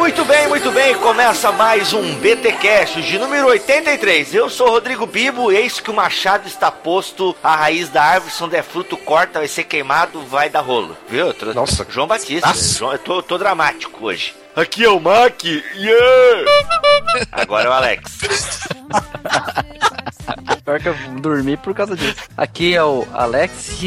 Muito bem, muito bem. Começa mais um BTcast de número 83. Eu sou Rodrigo Bibo, eis que o machado está posto, a raiz da árvore, se não der fruto, corta, vai ser queimado, vai dar rolo. Viu? Tô- Nossa. João Batista. Nossa. João, eu tô, tô dramático hoje. Aqui é o Mac. Yeah! Agora é o Alex. Pior que eu dormi por causa disso. Aqui é o Alex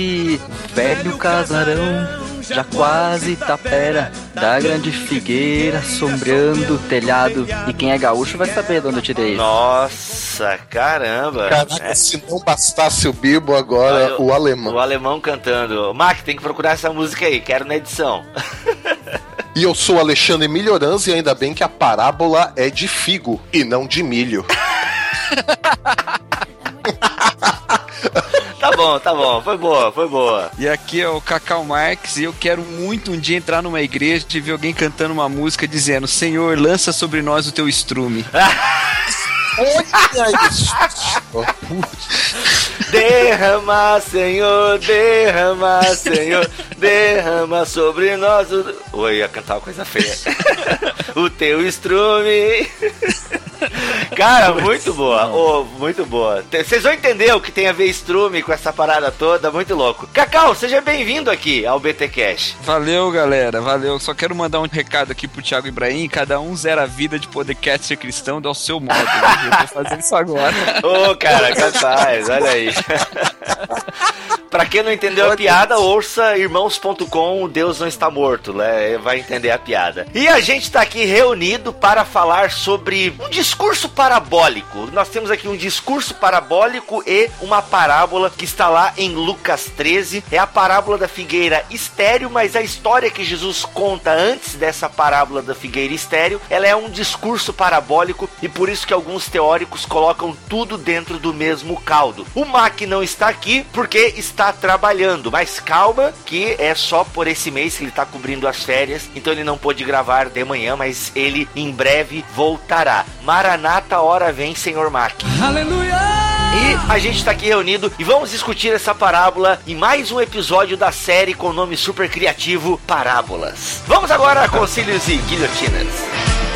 velho casarão, já quase tapera, da grande figueira, sombreando o telhado. E quem é gaúcho vai saber de onde eu tirei isso. Nossa, caramba. Caraca, É. se não bastasse o Bibo, agora Ah, o alemão. O alemão cantando. Mac, tem que procurar essa música aí, quero na edição. E eu sou Alexandre Melhorança e ainda bem que a parábola é de figo e não de milho. Tá bom, tá bom, foi boa, foi boa. E aqui é o Cacau Marques e eu quero muito um dia entrar numa igreja e ver alguém cantando uma música dizendo Senhor, lança sobre nós o teu estrume. Olha isso! Derrama, Senhor, derrama, Senhor, derrama sobre nós o... Oi, ia cantar uma coisa feia. o teu estrume. Cara, muito boa, ô, muito boa. Vocês vão entender o que tem a ver estrume com essa parada toda, muito louco. Cacau, seja bem-vindo aqui ao BT Cash. Valeu, galera, valeu. Só quero mandar um recado aqui pro Thiago Ibrahim. Cada um zera a vida de podcast ser cristão do seu modo. Eu tô fazendo isso agora. Ô, cara, capaz, olha aí. pra quem não entendeu a piada, ouça irmãos.com, Deus não está morto, né? Vai entender a piada. E a gente tá aqui reunido para falar sobre um discurso parabólico. Nós temos aqui um discurso parabólico e uma parábola que está lá em Lucas 13. É a parábola da figueira estéreo, mas a história que Jesus conta antes dessa parábola da figueira estéreo, ela é um discurso parabólico e por isso que alguns teóricos colocam tudo dentro do mesmo caldo. O Mac não está aqui porque está trabalhando, mas calma que é só por esse mês que ele está cobrindo as férias, então ele não pôde gravar de manhã, mas ele em breve voltará. Maranata, hora vem, Senhor Mac. E a gente está aqui reunido e vamos discutir essa parábola em mais um episódio da série com o nome super criativo Parábolas. Vamos agora a concílios e guilhotinas.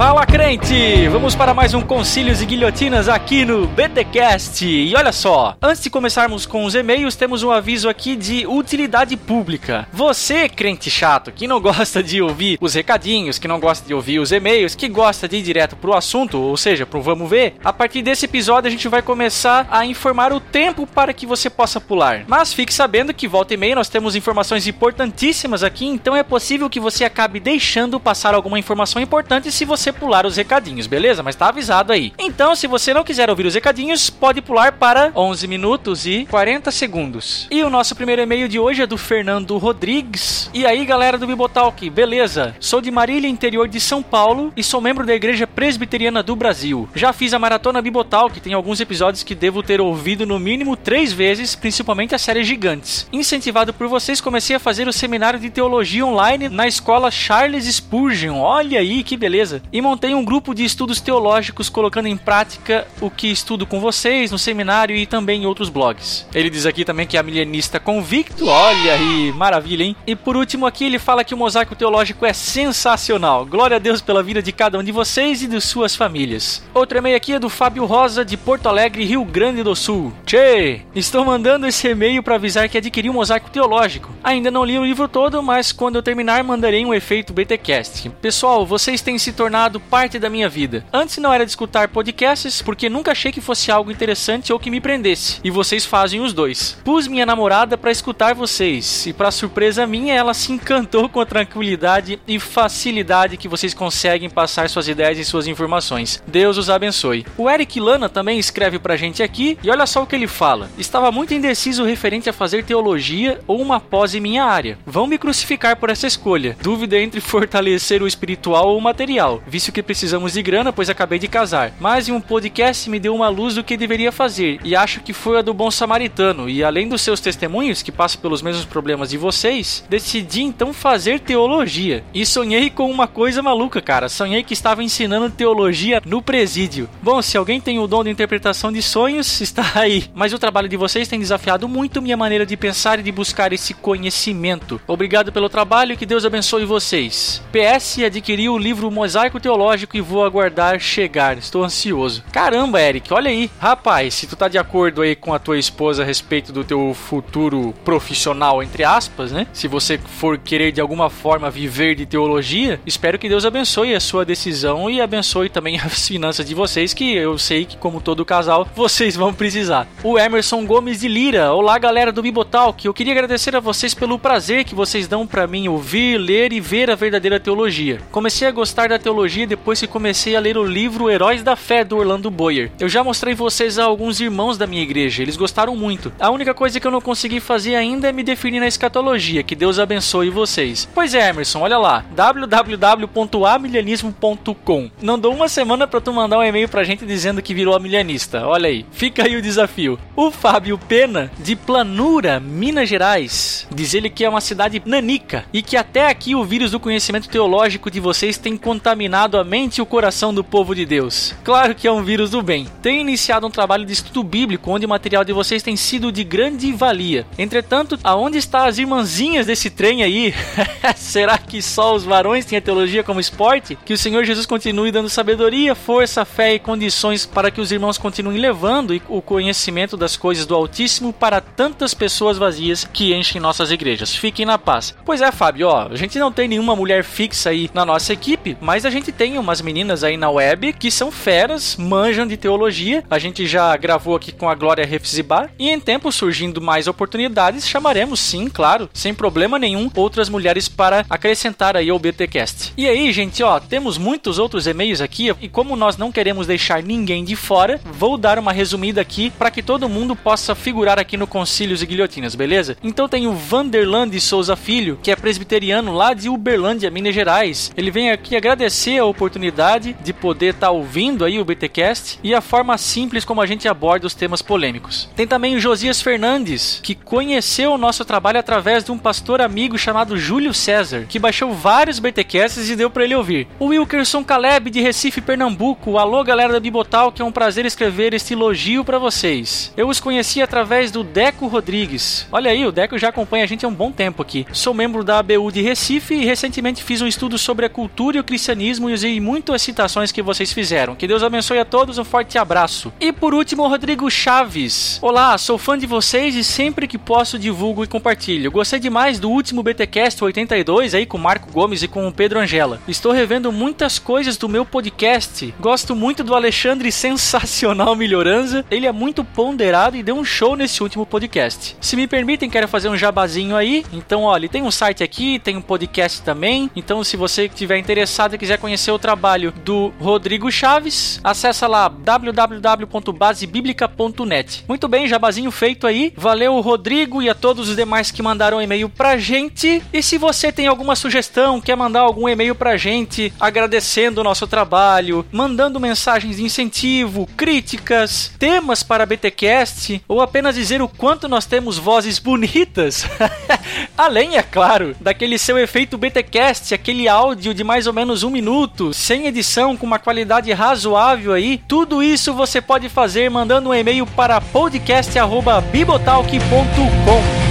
Fala crente! Vamos para mais um Concílios e Guilhotinas aqui no BTcast. E olha só, antes de começarmos com os e-mails, temos um aviso aqui de utilidade pública. Você, crente chato, que não gosta de ouvir os recadinhos, que não gosta de ouvir os e-mails, que gosta de ir direto pro assunto, ou seja, pro vamos ver, a partir desse episódio a gente vai começar a informar o tempo para que você possa pular. Mas fique sabendo que volta e meia nós temos informações importantíssimas aqui, então é possível que você acabe deixando passar alguma informação importante se você pular os recadinhos, beleza? Mas tá avisado aí. Então, se você não quiser ouvir os recadinhos, pode pular para 11 minutos e 40 segundos. E o nosso primeiro e-mail de hoje é do Fernando Rodrigues. E aí, galera do Bibotalk, beleza? Sou de Marília, interior de São Paulo, e sou membro da Igreja Presbiteriana do Brasil. Já fiz a maratona Bibotalk, tem alguns episódios que devo ter ouvido no mínimo três vezes, principalmente as séries gigantes. Incentivado por vocês, comecei a fazer o seminário de teologia online na escola Charles Spurgeon. Olha aí que beleza! E montei um grupo de estudos teológicos colocando em prática o que estudo com vocês no seminário e também em outros blogs. Ele diz aqui também que é milenista convicto. Olha aí, maravilha, hein? E por último aqui ele fala que o mosaico teológico é sensacional. Glória a Deus pela vida de cada um de vocês e de suas famílias. Outro e-mail aqui é do Fábio Rosa de Porto Alegre, Rio Grande do Sul. Tchê! Estou mandando esse e-mail para avisar que adquiri um mosaico teológico. Ainda não li o livro todo, mas quando eu terminar mandarei um efeito BTcast. Pessoal, vocês têm se tornado parte da minha vida. Antes não era de escutar podcasts porque nunca achei que fosse algo interessante ou que me prendesse. E vocês fazem os dois. Pus minha namorada para escutar vocês e para surpresa minha, ela se encantou com a tranquilidade e facilidade que vocês conseguem passar suas ideias e suas informações. Deus os abençoe. O Eric Lana também escreve pra gente aqui e olha só o que ele fala. Estava muito indeciso referente a fazer teologia ou uma pós em minha área. Vão me crucificar por essa escolha. Dúvida entre fortalecer o espiritual ou o material. Visto que precisamos de grana, pois acabei de casar. Mas em um podcast me deu uma luz do que deveria fazer, e acho que foi a do bom samaritano. E além dos seus testemunhos, que passam pelos mesmos problemas de vocês, decidi então fazer teologia. E sonhei com uma coisa maluca, cara. Sonhei que estava ensinando teologia no presídio. Bom, se alguém tem o dom de interpretação de sonhos, está aí. Mas o trabalho de vocês tem desafiado muito minha maneira de pensar e de buscar esse conhecimento. Obrigado pelo trabalho e que Deus abençoe vocês. PS, adquiri o livro Mosaico Teológico e vou aguardar chegar. Estou ansioso. Caramba, Eric, olha aí. Rapaz, se tu tá de acordo aí com a tua esposa a respeito do teu futuro profissional, entre aspas, né? Se você for querer de alguma forma viver de teologia, espero que Deus abençoe a sua decisão e abençoe também as finanças de vocês, que eu sei que, como todo casal, vocês vão precisar. O Emerson Gomes de Lira. Olá, galera do Bibotalk. Eu queria agradecer a vocês pelo prazer que vocês dão para mim ouvir, ler e ver a verdadeira teologia. Comecei a gostar da teologia depois que comecei a ler o livro Heróis da Fé do Orlando Boyer. Eu já mostrei vocês a alguns irmãos da minha igreja, eles gostaram muito. A única coisa que eu não consegui fazer ainda é me definir na escatologia. Que Deus abençoe vocês. Pois é, Emerson, olha lá. www.amilianismo.com. Não dou uma semana para tu mandar um e-mail pra gente dizendo que virou amilianista. Olha aí. Fica aí o desafio. O Fábio Pena, de Planura, Minas Gerais, diz ele que é uma cidade nanica e que até aqui o vírus do conhecimento teológico de vocês tem contaminado a mente e o coração do povo de Deus. Claro que é um vírus do bem. Tem iniciado um trabalho de estudo bíblico onde o material de vocês tem sido de grande valia. Entretanto, aonde estão as irmãzinhas desse trem aí? Será que só os varões têm a teologia como esporte? Que o Senhor Jesus continue dando sabedoria, força, fé e condições para que os irmãos continuem levando o conhecimento das coisas do Altíssimo para tantas pessoas vazias que enchem nossas igrejas. Fiquem na paz. Pois é, Fábio, ó, a gente não tem nenhuma mulher fixa aí na nossa equipe, mas a gente tem umas meninas aí na web que são feras, manjam de teologia. A gente já gravou aqui com a Glória Refzibar e em tempo surgindo mais oportunidades, chamaremos sim, claro, sem problema nenhum, outras mulheres para acrescentar aí ao BTcast. E aí, gente, ó, temos muitos outros e-mails aqui e como nós não queremos deixar ninguém de fora, vou dar uma resumida aqui para que todo mundo possa figurar aqui no Concílios e Guilhotinas, beleza? Então tem o Vanderland Souza Filho, que é presbiteriano lá de Uberlândia, Minas Gerais. Ele vem aqui agradecer a oportunidade de poder estar tá ouvindo aí o BTcast e a forma simples como a gente aborda os temas polêmicos. Tem também o Josias Fernandes, que conheceu o nosso trabalho através de um pastor amigo chamado Júlio César, que baixou vários BTcasts e deu para ele ouvir. O Wilkerson Caleb de Recife, Pernambuco. Alô, galera da Bibotal, que é um prazer escrever este elogio para vocês. Eu os conheci através do Deco Rodrigues. Olha aí, o Deco já acompanha a gente há um bom tempo aqui. Sou membro da ABU de Recife e recentemente fiz um estudo sobre a cultura e o cristianismo e usei muito as citações que vocês fizeram. Que Deus abençoe a todos, um forte abraço. E por último, Rodrigo Chaves. Olá, sou fã de vocês e sempre que posso divulgo e compartilho. Gostei demais do último BTcast 82 aí com o Marco Gomes e com o Pedro Angela. Estou revendo muitas coisas do meu podcast. Gosto muito do Alexandre Sensacional Melhorança. Ele é muito ponderado e deu um show nesse último podcast. Se me permitem, quero fazer um jabazinho aí. Então, olha, tem um site aqui, tem um podcast também. Então, se você estiver interessado e quiser conhecer o trabalho do Rodrigo Chaves, acessa lá www.basebiblica.net. Muito bem, jabazinho feito aí. Valeu, Rodrigo, e a todos os demais que mandaram e-mail pra gente. E se você tem alguma sugestão, quer mandar algum e-mail pra gente agradecendo o nosso trabalho, mandando mensagens de incentivo, críticas, temas para BTcast ou apenas dizer o quanto nós temos vozes bonitas. Além, é claro, daquele seu efeito BTcast, aquele áudio de mais ou menos um minuto, sem edição, com uma qualidade razoável aí, tudo isso você pode fazer mandando um e-mail para podcast@bibotalk.com.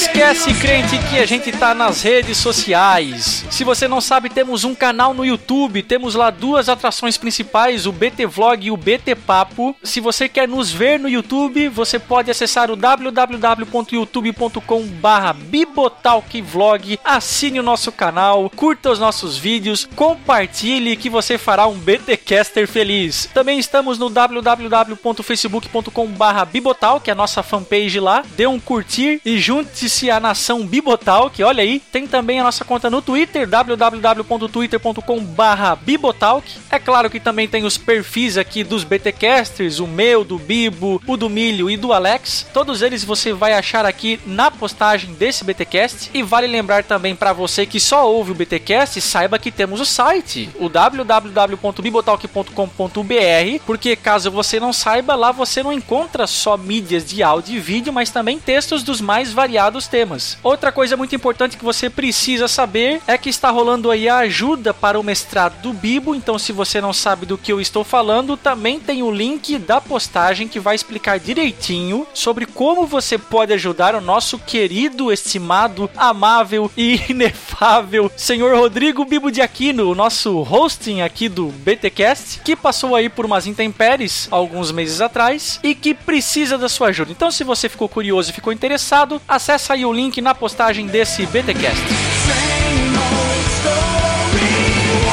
esquece, crente, que a gente tá nas redes sociais. Se você não sabe, temos um canal no YouTube, temos lá duas atrações principais, o BT Vlog e o BT Papo. Se você quer nos ver no YouTube, você pode acessar o www.youtube.com/bibotalkvlog. Assine o nosso canal, curta os nossos vídeos, compartilhe que você fará um BTcaster feliz. Também estamos no www.facebook.com/bibotal, que é a nossa fanpage lá. Dê um curtir e junte-se a Nação Bibotalk, olha aí. Tem também a nossa conta no Twitter, www.twitter.com/barra Bibotalk. É claro que também tem os perfis aqui dos BTcasters, o meu, do Bibo, o do Milho e do Alex. Todos eles você vai achar aqui na postagem desse BTcast. E vale lembrar também para você que só ouve o BTcast, saiba que temos o site, o www.bibotalk.com.br, porque caso você não saiba, lá você não encontra só mídias de áudio e vídeo, mas também textos dos mais variados temas. Outra coisa muito importante que você precisa saber é que está rolando aí a ajuda para o mestrado do Bibo, então se você não sabe do que eu estou falando, também tem o link da postagem que vai explicar direitinho sobre como você pode ajudar o nosso querido, estimado, amável e inefável senhor Rodrigo Bibo de Aquino, o nosso hosting aqui do BTcast, que passou aí por umas intempéries alguns meses atrás e que precisa da sua ajuda. Então, se você ficou curioso e ficou interessado, acessa aí o link na postagem desse BTcast.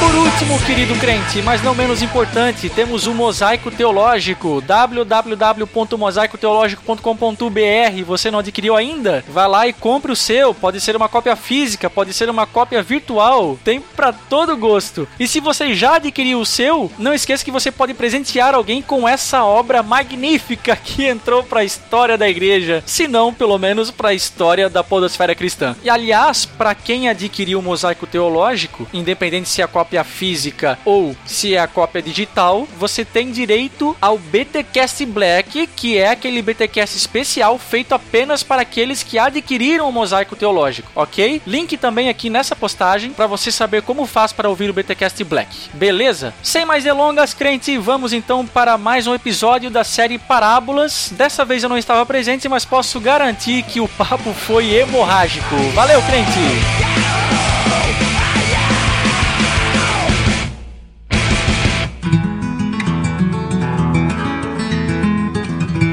Por último, querido crente, mas não menos importante, temos o Mosaico Teológico, www.mosaicoteologico.com.br. Você não adquiriu ainda? Vá lá e compre o seu. Pode ser uma cópia física, pode ser uma cópia virtual. Tem para todo gosto. E se você já adquiriu o seu, não esqueça que você pode presentear alguém com essa obra magnífica que entrou para a história da igreja, se não, pelo menos para a história da podosfera cristã. E aliás, para quem adquiriu o Mosaico Teológico, independente se é a cópia física ou se é a cópia digital, você tem direito ao BTcast Black, que é aquele BTcast especial feito apenas para aqueles que adquiriram o Mosaico Teológico, ok? Link também aqui nessa postagem para você saber como faz para ouvir o BTcast Black. Beleza? Sem mais delongas, crente, vamos então para mais um episódio da série Parábolas. Dessa vez eu não estava presente, mas posso garantir que o papo foi hemorrágico. Valeu, crente!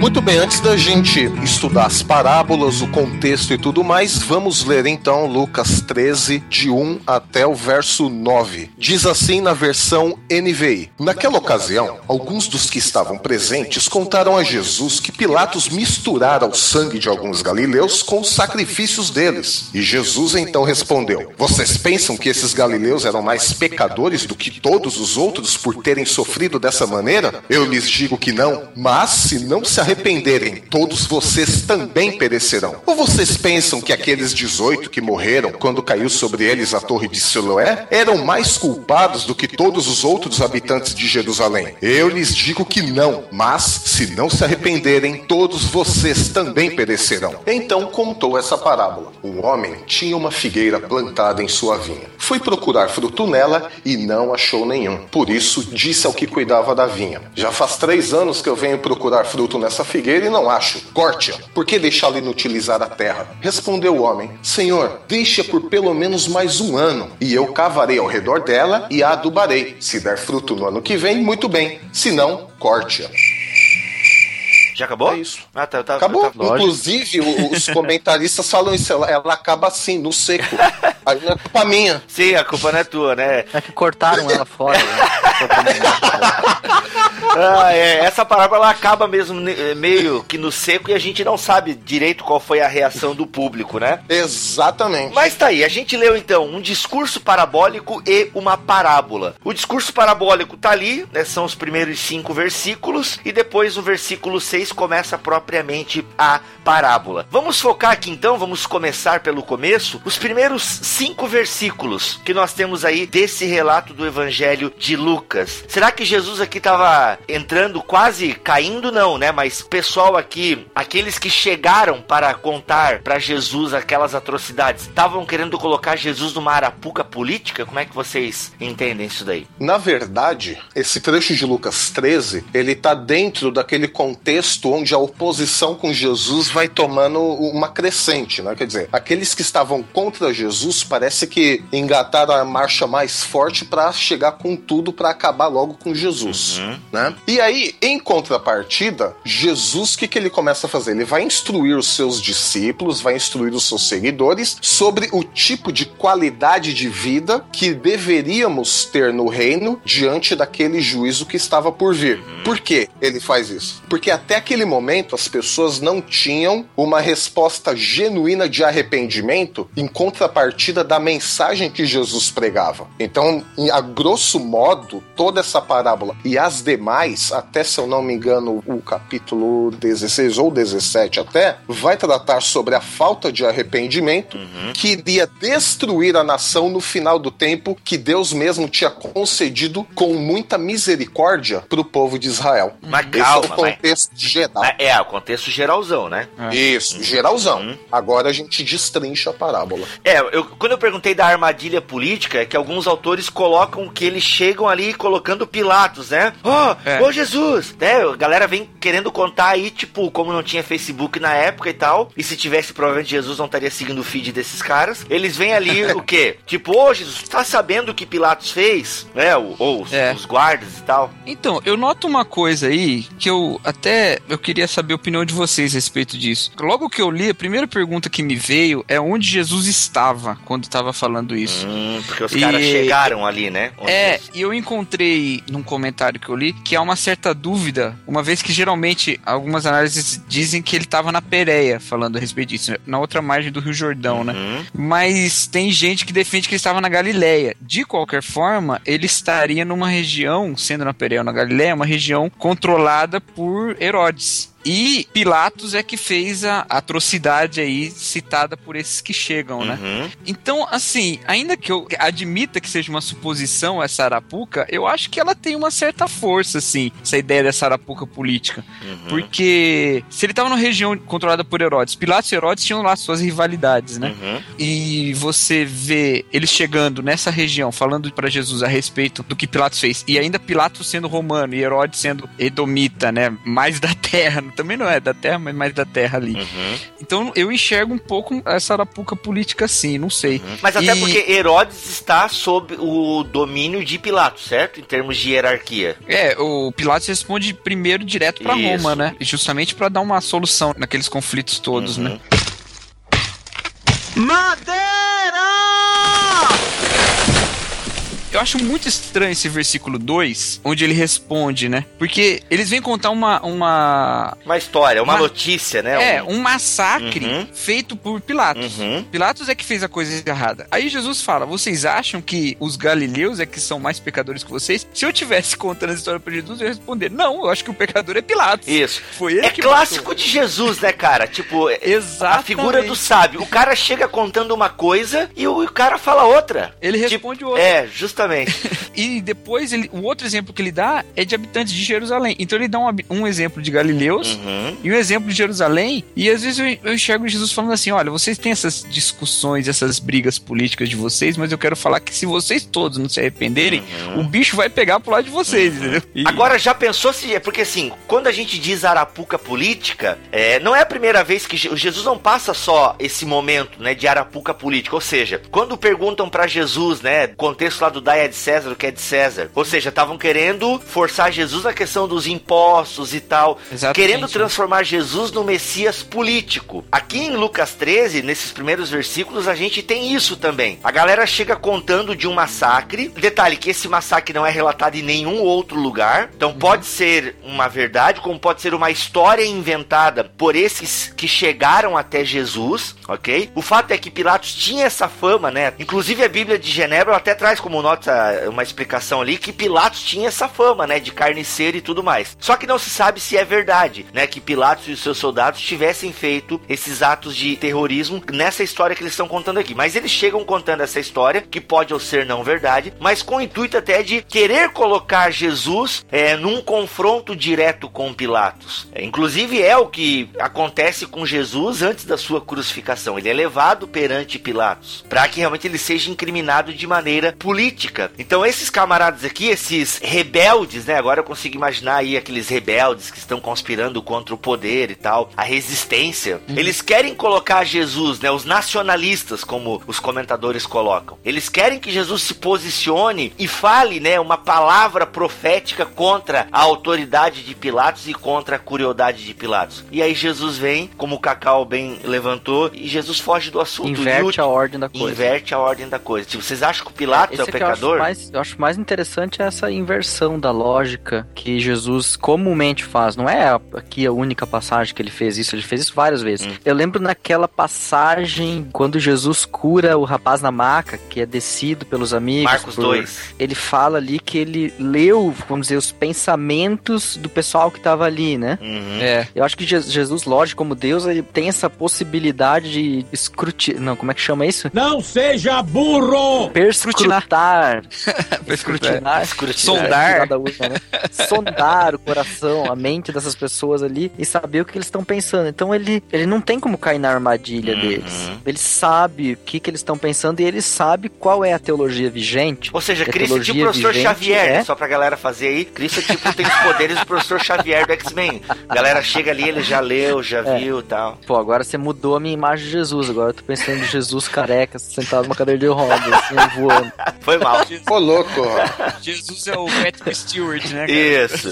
Muito bem, antes da gente estudar as parábolas, o contexto e tudo mais, vamos ler então Lucas 13, de 1 até o verso 9. Diz assim na versão NVI: Naquela ocasião, alguns dos que estavam presentes contaram a Jesus que Pilatos misturara o sangue de alguns galileus com os sacrifícios deles. E Jesus então respondeu: Vocês pensam que esses galileus eram mais pecadores do que todos os outros por terem sofrido dessa maneira? Eu lhes digo que não, mas se não se arrependerem, todos vocês também perecerão. Ou vocês pensam que aqueles 18 que morreram quando caiu sobre eles a torre de Siloé eram mais culpados do que todos os outros habitantes de Jerusalém? Eu lhes digo que não, mas se não se arrependerem, todos vocês também perecerão. Então contou essa parábola. Um homem tinha uma figueira plantada em sua vinha. Foi procurar fruto nela e não achou nenhum. Por isso disse ao que cuidava da vinha: Já faz três anos que eu venho procurar fruto nessa figueira e não acho. Corte-a. Por que deixá-la inutilizar a terra? Respondeu o homem: Senhor, deixe-a por pelo menos mais um ano, e eu cavarei ao redor dela e a adubarei. Se der fruto no ano que vem, muito bem. Se não, corte-a. Já acabou? É isso. Ah, tá, eu tava, Acabou. tava- Inclusive, os comentaristas falam isso. Ela, ela acaba assim, no seco. Aí não é culpa minha. Sim, a culpa não é tua, né? É que cortaram ela fora. né? Ah, é, essa parábola ela acaba mesmo ne- meio que no seco e a gente não sabe direito qual foi a reação do público, né? Exatamente. Mas tá aí, a gente leu então um discurso parabólico e uma parábola. O discurso parabólico tá ali, né? São os primeiros cinco versículos, e depois o versículo 6 começa propriamente a parábola. Vamos focar aqui então, vamos começar pelo começo, os primeiros cinco versículos que nós temos aí desse relato do Evangelho de Lucas. Será que Jesus aqui estava entrando quase caindo, não, né? Mas pessoal aqui, aqueles que chegaram para contar para Jesus aquelas atrocidades, estavam querendo colocar Jesus numa arapuca política? Como é que vocês entendem isso daí? Na verdade, esse trecho de Lucas 13, ele tá dentro daquele contexto onde a oposição com Jesus vai tomando uma crescente, né? Quer dizer, aqueles que estavam contra Jesus parece que engataram a marcha mais forte para chegar com tudo para acabar logo com Jesus, né? E aí, em contrapartida, Jesus, o que, que ele começa a fazer? Ele vai instruir os seus discípulos, vai instruir os seus seguidores sobre o tipo de qualidade de vida que deveríamos ter no reino diante daquele juízo que estava por vir. Por que ele faz isso? Porque até aquele momento as pessoas não tinham uma resposta genuína de arrependimento em contrapartida da mensagem que Jesus pregava. Então, a grosso modo, toda essa parábola e as demais, até se eu não me engano, o capítulo 16 ou 17 até, vai tratar sobre a falta de arrependimento que iria destruir a nação no final do tempo que Deus mesmo tinha concedido com muita misericórdia para o povo de Israel. Mas Esse é o contexto geral. Mas É, o contexto geralzão, né? Isso, geralzão. Agora a gente destrincha a parábola. É, eu, quando eu perguntei da armadilha política, é que alguns autores colocam que eles chegam ali colocando Pilatos, né? Ó, É. ô Jesus! Né? A galera vem querendo contar aí, tipo, como não tinha Facebook na época e tal, e se tivesse, provavelmente Jesus não estaria seguindo o feed desses caras. Eles vêm ali o quê? Tipo, ô Jesus, tá sabendo o que Pilatos fez? Né? O- Ou os, É. os guardas e tal. Então, eu noto uma coisa aí que eu até eu queria saber a opinião de vocês a respeito disso. Logo que eu li, a primeira pergunta que me veio é onde Jesus estava quando estava falando isso. Hum, porque os E- caras chegaram ali, né? Onde É, e eu encontrei num comentário que eu li que há uma certa dúvida, uma vez que geralmente algumas análises dizem que ele estava na Pérea falando a respeito disso, na outra margem do Rio Jordão, né? Uhum. Mas tem gente que defende que ele estava na Galileia. De qualquer forma, ele estaria numa região, sendo na Pérea ou na Galileia, uma região controlada por Herodes. Rhodes. E Pilatos é que fez a atrocidade aí citada por esses que chegam, né? Uhum. Então, assim, ainda que eu admita que seja uma suposição essa arapuca, eu acho que ela tem uma certa força, assim, essa ideia dessa arapuca política. Uhum. Porque se ele estava numa região controlada por Herodes, Pilatos e Herodes tinham lá suas rivalidades, né? Uhum. E você vê eles chegando nessa região, falando pra Jesus a respeito do que Pilatos fez, e ainda Pilatos sendo romano e Herodes sendo edomita, né? Mais da terra, também não é da terra, mas mais da terra ali. Uhum. Então eu enxergo um pouco essa arapuca política assim, não sei. Mas até E- porque Herodes está sob o domínio de Pilatos, certo? Em termos de hierarquia. É, o Pilatos responde primeiro direto pra Isso. Roma, né? Justamente pra dar uma solução naqueles conflitos todos, Uhum. né? Eu acho muito estranho esse versículo 2, onde ele responde, né? Porque eles vêm contar uma. uma Uma história, uma Mas- notícia, né? é, um massacre Uhum. feito por Pilatos. Uhum. Pilatos é que fez a coisa errada. Aí Jesus fala: Vocês acham que os galileus é que são mais pecadores que vocês? Se eu tivesse contando essa história pra Jesus, eu ia responder: Não, eu acho que o pecador é Pilatos. Isso. Foi ele É que clássico matou. de Jesus, né, cara? Tipo, é- Exatamente. a figura do sábio. O cara chega contando uma coisa e o, cara fala outra. Ele Tipo, responde outra. É, justamente. E depois ele, o outro exemplo que ele dá é de habitantes de Jerusalém. Então ele dá um, um exemplo de galileus Uhum. e um exemplo de Jerusalém. E às vezes eu, eu enxergo Jesus falando assim: olha, vocês têm essas discussões, essas brigas políticas de vocês, mas eu quero falar que se vocês todos não se arrependerem, o bicho vai pegar pro lado de vocês, entendeu? E- Uhum. Agora, já pensou se. é Porque assim, quando a gente diz arapuca política, é, não é a primeira vez que Je- Jesus não passa só esse momento, né, de arapuca política. Ou seja, quando perguntam pra Jesus, né, contexto lá do Dai é de César, o que é de César. Ou seja, estavam querendo forçar Jesus na questão dos impostos e tal. Exatamente. Querendo transformar Jesus no Messias político. Aqui em Lucas 13, nesses primeiros versículos, a gente tem isso também. A galera chega contando de um massacre. Detalhe que esse massacre não é relatado em nenhum outro lugar. Então pode ser uma verdade, como pode ser uma história inventada por esses que chegaram até Jesus, ok? O fato é que Pilatos tinha essa fama, né? Inclusive a Bíblia de Genebra até traz como nota uma explicação ali que Pilatos tinha essa fama, né? De carniceiro e tudo mais. Só que não se sabe se é verdade, né? Que Pilatos e os seus soldados tivessem feito esses atos de terrorismo nessa história que eles estão contando aqui. Mas eles chegam contando essa história, que pode ou ser não verdade, mas com o intuito até de querer colocar Jesus é, num confronto direto com Pilatos. É, inclusive é o que acontece com Jesus antes da sua crucificação. Ele é levado perante Pilatos para que realmente ele seja incriminado de maneira política política. Então esses camaradas aqui, esses rebeldes, né? Agora eu consigo imaginar aí aqueles rebeldes que estão conspirando contra o poder e tal, a resistência. Uhum. Eles querem colocar Jesus, né? Os nacionalistas, como os comentadores colocam. Eles querem que Jesus se posicione e fale, né? Uma palavra profética contra a autoridade de Pilatos e contra a crueldade de Pilatos. E aí Jesus vem, como o Cacau bem levantou, e Jesus foge do assunto. Inverte E a ordem da coisa. Inverte a ordem da coisa. Tipo, vocês acham que o Pilatos é, o Esse eu acho mais- eu acho mais interessante essa inversão da lógica que Jesus comumente faz. Não é aqui a única passagem que ele fez isso, ele fez isso várias vezes. Hum. Eu lembro naquela passagem quando Jesus cura o rapaz na maca, que é descido pelos amigos. Marcos por- 2. Ele fala ali que ele leu, vamos dizer, os pensamentos do pessoal que tava ali, né? Uhum. É. Eu acho que Je- Jesus, lógico, como Deus, ele tem essa possibilidade de escrutinar. Não, como é que chama isso? Não seja burro! Perscrutar. Escrutinar. Escrutinar. Sondar. Tirar da urna, né? Sondar o coração, a mente dessas pessoas ali e saber o que eles estão pensando. Então ele, ele não tem como cair na armadilha Uhum. deles. Ele sabe o que, que eles estão pensando e ele sabe qual é a teologia vigente. Ou seja, Cristo é tipo o professor Xavier, é- só pra galera fazer aí. Cristo é tipo tem os poderes do professor Xavier do X-Men. A galera chega ali, ele já leu, já É. viu e tal. Pô, agora você mudou a minha imagem de Jesus. Agora eu tô pensando em Jesus careca, sentado numa cadeira de rodas, assim, voando. Foi mal. Ô, louco. Jesus é o Patrick Stewart, né? cara? Isso.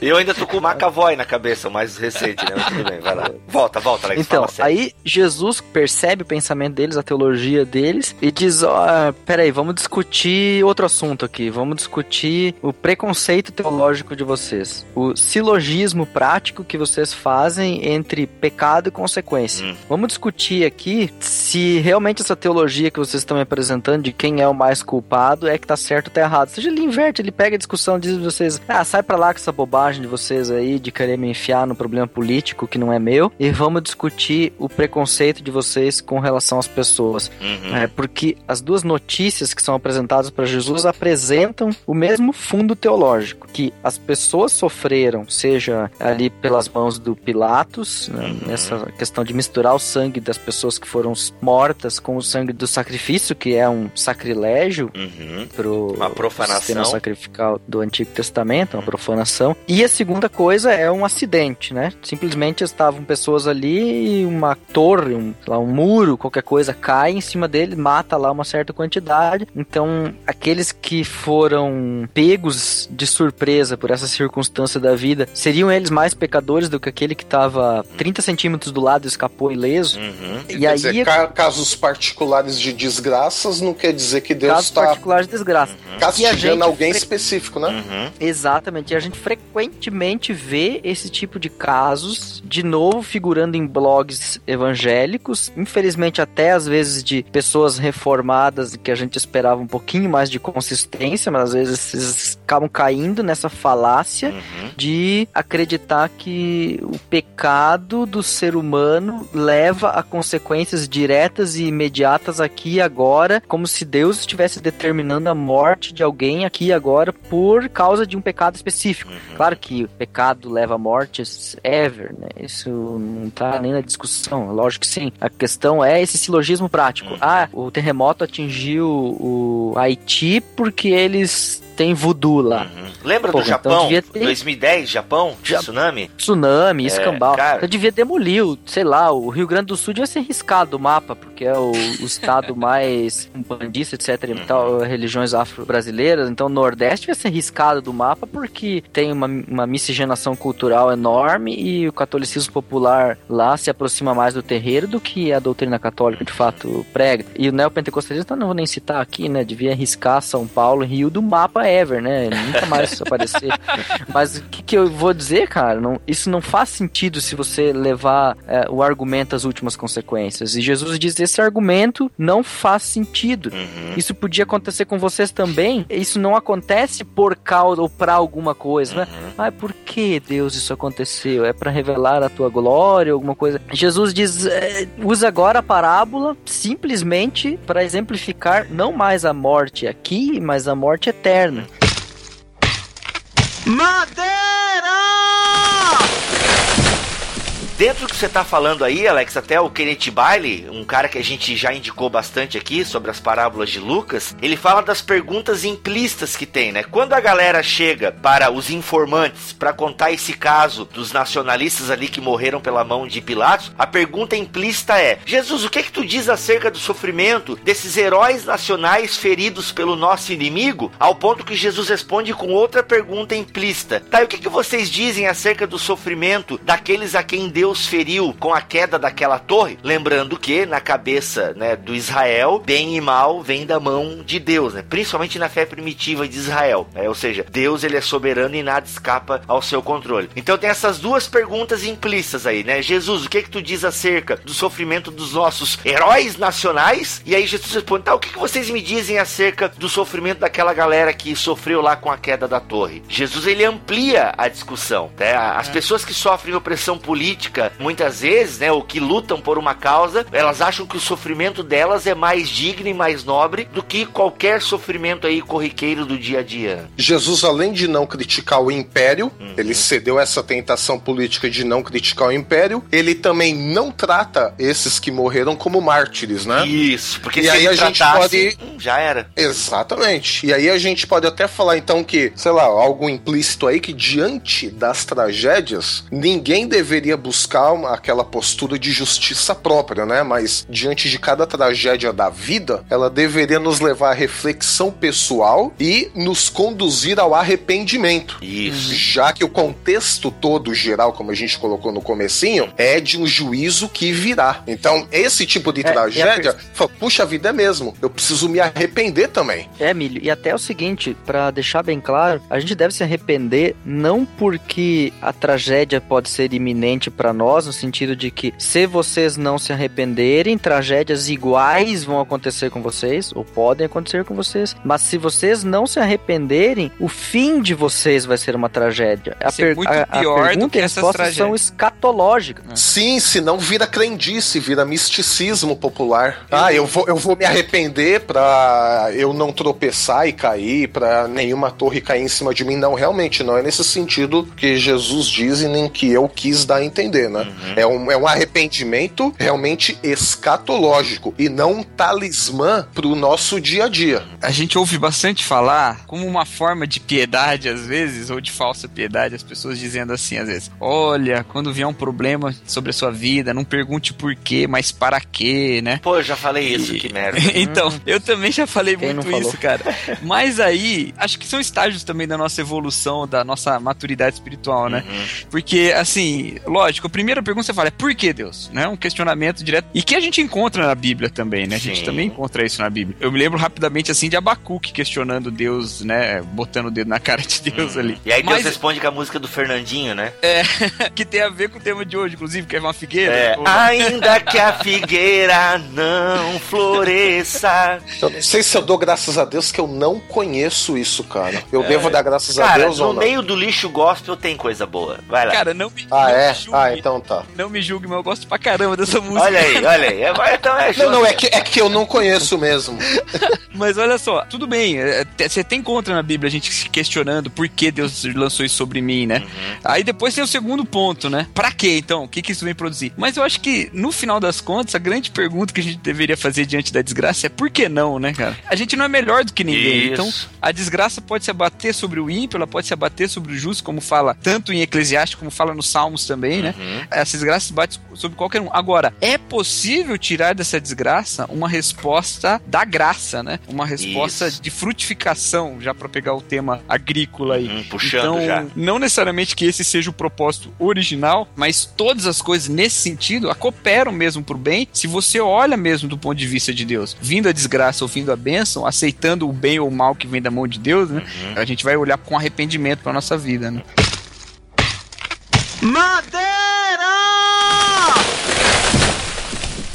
E eu ainda tô com o McAvoy na cabeça, o mais recente, né? Mas tudo bem, vai lá. Volta, volta, Alex. Então, aí Jesus percebe o pensamento deles, a teologia deles, e diz: ó, peraí, vamos discutir outro assunto aqui. Vamos discutir o preconceito teológico de vocês. O silogismo prático que vocês fazem entre pecado e consequência. Hum. Vamos discutir aqui se realmente essa teologia que vocês estão me apresentando de quem é o mais culpado é que tá certo ou tá errado. Seja ele inverte, ele pega a discussão, diz pra vocês: ah, sai pra lá com essa bobagem de vocês aí, de querer me enfiar no problema político que não é meu, e vamos discutir o preconceito de vocês com relação às pessoas. Uhum. É, porque as duas notícias que são apresentadas para Jesus apresentam o mesmo fundo teológico, que as pessoas sofreram, seja ali pelas mãos do Pilatos, né, Uhum. nessa questão de misturar o sangue das pessoas que foram mortas com o sangue do sacrifício, que é um sacrilégio Uhum. Pro Uma profanação. sistema sacrificial do Antigo Testamento, uma profanação. E a segunda coisa é um acidente, né? Simplesmente estavam pessoas ali e uma torre, um, sei lá, um muro, qualquer coisa cai em cima dele, mata lá uma certa quantidade. Então, aqueles que foram pegos de surpresa por essa circunstância da vida, seriam eles mais pecadores do que aquele que estava 30 centímetros do lado e escapou ileso? Uhum. E Quer aí, dizer, ca- casos particulares de desgraças não quer dizer que Deus está de desgraça. A castigando gente alguém fre- específico, né? Uhum. Exatamente, e a gente frequentemente vê esse tipo de casos, de novo figurando em blogs evangélicos, infelizmente até às vezes de pessoas reformadas que a gente esperava um pouquinho mais de consistência, mas às vezes eles acabam caindo nessa falácia Uhum. de acreditar que o pecado do ser humano leva a consequências diretas e imediatas aqui e agora, como se Deus estivesse determinando a morte de alguém aqui e agora por causa de um pecado específico. Uhum. Claro que o pecado leva à morte ever, né? Isso não tá nem na discussão, lógico que sim. A questão é esse silogismo prático. Uhum. Ah, o terremoto atingiu o Haiti porque eles têm voodoo lá. Uhum. Lembra Pô, do então Japão? ter- 2010, Japão? Ja- Tsunami? Tsunami, escambau. cara. Eu devia demolir, o- sei lá, o Rio Grande do Sul devia ser riscado do mapa, porque é o, o estado mais bandista, etc. e tal, religiões afro-brasileiras. Então o Nordeste devia ser riscado do mapa porque tem uma, uma miscigenação cultural enorme e o catolicismo popular lá se aproxima mais do terreiro do que a doutrina católica de fato prega. E o neopentecostalismo, então não vou nem citar aqui, né? Devia riscar São Paulo, Rio do mapa ever, né? Nunca mais aparecer. Mas o que, que eu vou dizer, cara? Não, isso não faz sentido se você levar é, o argumento às últimas consequências. E Jesus diz: esse argumento não faz sentido. Uhum. Isso podia acontecer com vocês também. Isso não acontece por causa ou pra alguma coisa, né? Uhum. Ah, por que Deus isso aconteceu? É pra revelar a tua glória, alguma coisa? Jesus diz: é, usa agora a parábola simplesmente para exemplificar não mais a morte aqui, mas a morte eterna. Dentro do que você tá falando aí, Alex, até o Kenneth Bailey, um cara que a gente já indicou bastante aqui sobre as parábolas de Lucas, ele fala das perguntas implícitas que tem, né? Quando a galera chega para os informantes para contar esse caso dos nacionalistas ali que morreram pela mão de Pilatos, a pergunta implícita é: Jesus, o que é que tu diz acerca do sofrimento desses heróis nacionais feridos pelo nosso inimigo? Ao ponto que Jesus responde com outra pergunta implícita. Tá, e o que, que vocês dizem acerca do sofrimento daqueles a quem Deus feriu com a queda daquela torre? Lembrando que na cabeça né, do Israel, bem e mal vem da mão de Deus, né? principalmente na fé primitiva de Israel. Né? Ou seja, Deus ele é soberano e nada escapa ao seu controle. Então tem essas duas perguntas implícitas aí, né? Jesus, o que, que tu diz acerca do sofrimento dos nossos heróis nacionais? E aí Jesus responde, tá, o que, que vocês me dizem acerca do sofrimento daquela galera que sofreu lá com a queda da torre? Jesus ele amplia a discussão, né? As é. pessoas que sofrem opressão política, muitas vezes, né, ou que lutam por uma causa, elas acham que o sofrimento delas é mais digno e mais nobre do que qualquer sofrimento aí corriqueiro do dia a dia. Jesus, além de não criticar o império, uhum. ele cedeu essa tentação política de não criticar o império, ele também não trata esses que morreram como mártires, né? Isso, porque e se aí a gente pode hum, já era. Exatamente. E aí a gente pode até falar então que, sei lá, algo implícito aí que diante das tragédias, ninguém deveria buscar uma, aquela postura de justiça própria, né? Mas diante de cada tragédia da vida, ela deveria nos levar à reflexão pessoal e nos conduzir ao arrependimento. Isso. Já que o contexto todo geral, como a gente colocou no comecinho, é de um juízo que virá. Então, esse tipo de é, tragédia, fala, puxa vida é mesmo, eu preciso me arrepender também. É, Milho, e até o seguinte, para deixar bem claro, a gente deve se arrepender não porque a tragédia pode ser iminente para nós, no sentido de que se vocês não se arrependerem, tragédias iguais vão acontecer com vocês, ou podem acontecer com vocês, mas se vocês não se arrependerem, o fim de vocês vai ser uma tragédia. A, per muito a, a pior pergunta do que essas tragédias. são escatológicas. Sim, se não vira crendice, vira misticismo popular. Ah, eu vou, eu vou me arrepender pra eu não tropeçar e cair, pra nenhuma torre cair em cima de mim. Não, realmente não é nesse sentido que Jesus diz e nem que eu quis dar a entender, né? Uhum. É, um, é um arrependimento realmente escatológico e não um talismã pro nosso dia a dia. A gente ouve bastante falar como uma forma de piedade, às vezes, ou de falsa piedade, as pessoas dizendo assim, às vezes: Olha, quando vier um problema sobre a sua vida, não pergunte por quê, mas para quê, né? Pô, eu já falei isso, e... que merda. então, eu também já falei Quem muito isso, cara. Mas aí, acho que são estágios também da nossa evolução, da nossa maturidade espiritual, né? Uhum. Porque, assim, lógico, primeira pergunta você fala é por que Deus? Né? Um questionamento direto. E que a gente encontra na Bíblia também, né? A gente Sim. também encontra isso na Bíblia. Eu me lembro rapidamente, assim, de Abacuque questionando Deus, né? Botando o dedo na cara de Deus uhum. ali. E aí Deus Mas... responde com a música do Fernandinho, né? É, que tem a ver com o tema de hoje, inclusive, que é uma figueira. É. Ou... Ainda que a figueira não floresça. Eu não sei se eu dou graças a Deus que eu não conheço isso, cara. Eu é. devo dar graças cara, a Deus ou não? no meio do lixo gospel tem coisa boa. Vai lá. Cara, não me Ah, não é? Me julgue, ah, então tá. Não me julgue, mas eu gosto pra caramba dessa música. Olha aí, olha aí. É, então é não, não, é que, é que eu não conheço mesmo. mas olha só, tudo bem. É, você tem contra na Bíblia a gente se questionando por que Deus lançou isso sobre mim, né? Uhum. Aí depois tem o segundo ponto, né? Pra quê, então? O que, que isso vem produzir? Mas eu acho que, no final das contas, a grande pergunta que a gente deveria fazer diante da desgraça é por que não, né, cara? A gente não é melhor do que ninguém. Isso. Então, a desgraça pode se abater sobre o ímpio, ela pode se abater sobre o justo, como fala tanto em Eclesiastes como fala nos Salmos também, né? uhum. Né? Essa desgraça bate sobre qualquer um. Agora, é possível tirar dessa desgraça uma resposta da graça, né? Uma resposta Isso. de frutificação, já para pegar o tema agrícola aí. Uhum, puxando então, já. não necessariamente que esse seja o propósito original, mas todas as coisas nesse sentido cooperam mesmo pro bem, se você olha mesmo do ponto de vista de Deus. Vindo a desgraça ou vindo a bênção, aceitando o bem ou o mal que vem da mão de Deus, né? Uhum. A gente vai olhar com arrependimento para nossa vida, né? Madeira!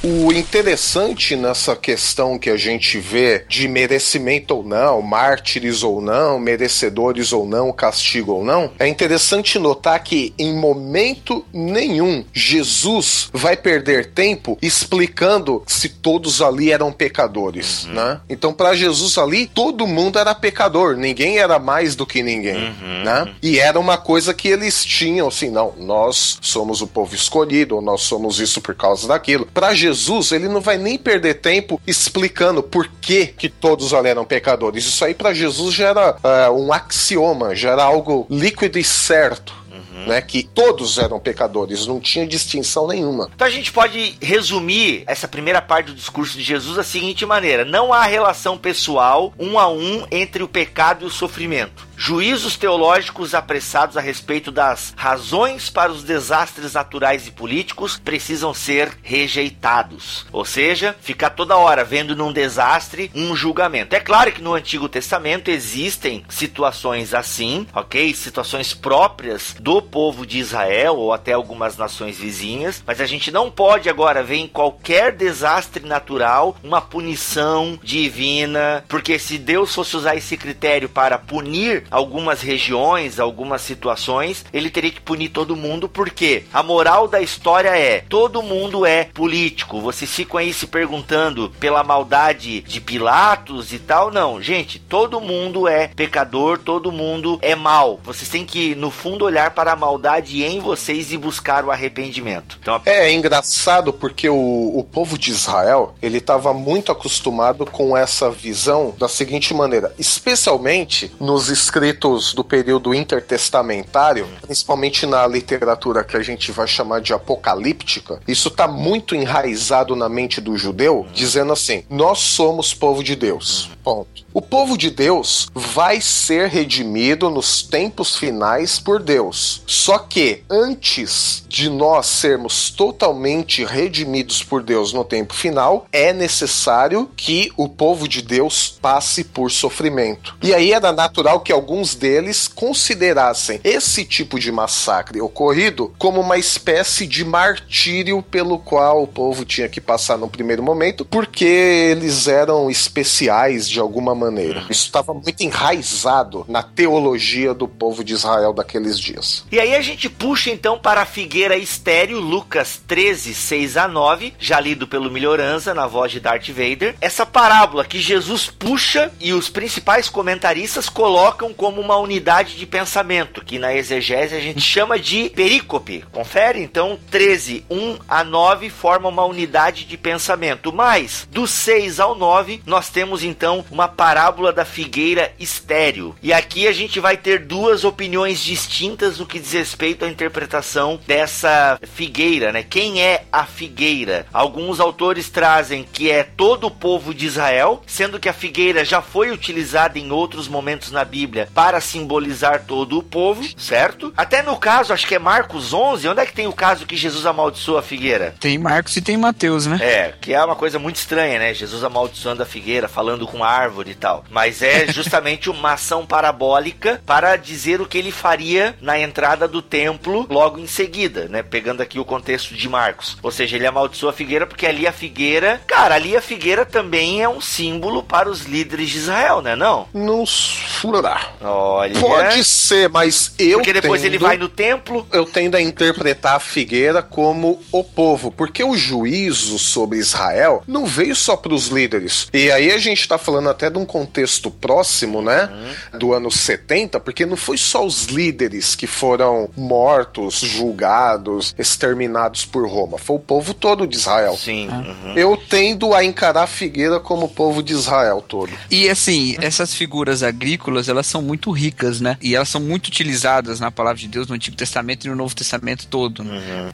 O interessante nessa questão que a gente vê de merecimento ou não, mártires ou não, merecedores ou não, castigo ou não, é interessante notar que em momento nenhum Jesus vai perder tempo explicando se todos ali eram pecadores, Uhum. né? Então para Jesus ali todo mundo era pecador, ninguém era mais do que ninguém, Uhum. né? E era uma coisa que eles tinham assim, não, nós somos o povo escolhido, ou nós somos isso por causa daquilo. Para Jesus, ele não vai nem perder tempo explicando por que que todos ali eram pecadores. Isso aí para Jesus já era é, um axioma, já era algo líquido e certo. Né, que todos eram pecadores, não tinha distinção nenhuma. Então a gente pode resumir essa primeira parte do discurso de Jesus da seguinte maneira: não há relação pessoal um a um entre o pecado e o sofrimento. Juízos teológicos apressados a respeito das razões para os desastres naturais e políticos precisam ser rejeitados. Ou seja, ficar toda hora vendo num desastre um julgamento. É claro que no Antigo Testamento existem situações assim, ok? Situações próprias do povo de Israel ou até algumas nações vizinhas, mas a gente não pode agora ver em qualquer desastre natural uma punição divina, porque se Deus fosse usar esse critério para punir algumas regiões, algumas situações, ele teria que punir todo mundo, porque a moral da história é: todo mundo é político. Vocês ficam aí se perguntando pela maldade de Pilatos e tal. Não, gente, todo mundo é pecador, todo mundo é mal. Vocês têm que, no fundo, olhar para a maldade em vocês e buscar o arrependimento. Então, É engraçado porque o, o povo de Israel ele estava muito acostumado com essa visão da seguinte maneira, especialmente nos escritos do período intertestamentário, principalmente na literatura que a gente vai chamar de apocalíptica, isso está muito enraizado na mente do judeu, dizendo assim: nós somos povo de Deus. Ponto. O povo de Deus vai ser redimido nos tempos finais por Deus. Só que antes de nós sermos totalmente redimidos por Deus no tempo final, é necessário que o povo de Deus passe por sofrimento. E aí era natural que alguns deles considerassem esse tipo de massacre ocorrido como uma espécie de martírio pelo qual o povo tinha que passar no primeiro momento, porque eles eram especiais de alguma maneira. Isso estava muito enraizado na teologia do povo de Israel daqueles dias. E aí a gente puxa então para a figueira estéreo, Lucas 13, 6 a 9, já lido pelo Melhoranza na voz de Darth Vader. Essa parábola que Jesus puxa e os principais comentaristas colocam como uma unidade de pensamento, que na exegese a gente chama de perícope. Confere? Então 13, 1 a 9 forma uma unidade de pensamento. Mas do 6 ao 9 nós temos então uma parábola da figueira estéreo. E aqui a gente vai ter duas opiniões distintas no que diz respeito à interpretação dessa figueira, né? Quem é a figueira? Alguns autores trazem que é todo o povo de Israel, sendo que a figueira já foi utilizada em outros momentos na Bíblia para simbolizar todo o povo, certo? Até no caso, acho que é Marcos 11, onde é que tem o caso que Jesus amaldiçoa a figueira? Tem Marcos e tem Mateus, né? É, que é uma coisa muito estranha, né? Jesus amaldiçoando a figueira, falando com a árvore e tal. Mas é justamente uma ação parabólica para dizer o que ele faria na entrada do templo logo em seguida, né? Pegando aqui o contexto de Marcos. Ou seja, ele amaldiçoa a figueira porque ali a figueira, cara, ali a figueira também é um símbolo para os líderes de Israel, né? Não? Não surá. Olha. Pode ser, mas eu Porque depois tendo, ele vai no templo. Eu tendo a interpretar a figueira como o povo, porque o juízo sobre Israel não veio só para os líderes. E aí a gente tá falando até de um contexto próximo, né? Do ano 70, porque não foi só os líderes que foram mortos, julgados, exterminados por Roma. Foi o povo todo de Israel. Sim. uhum. Eu tendo a encarar a figueira como o povo de Israel todo. E assim, essas figuras agrícolas, elas são muito ricas, né? E elas são muito utilizadas na palavra de Deus no Antigo Testamento e no Novo Testamento todo.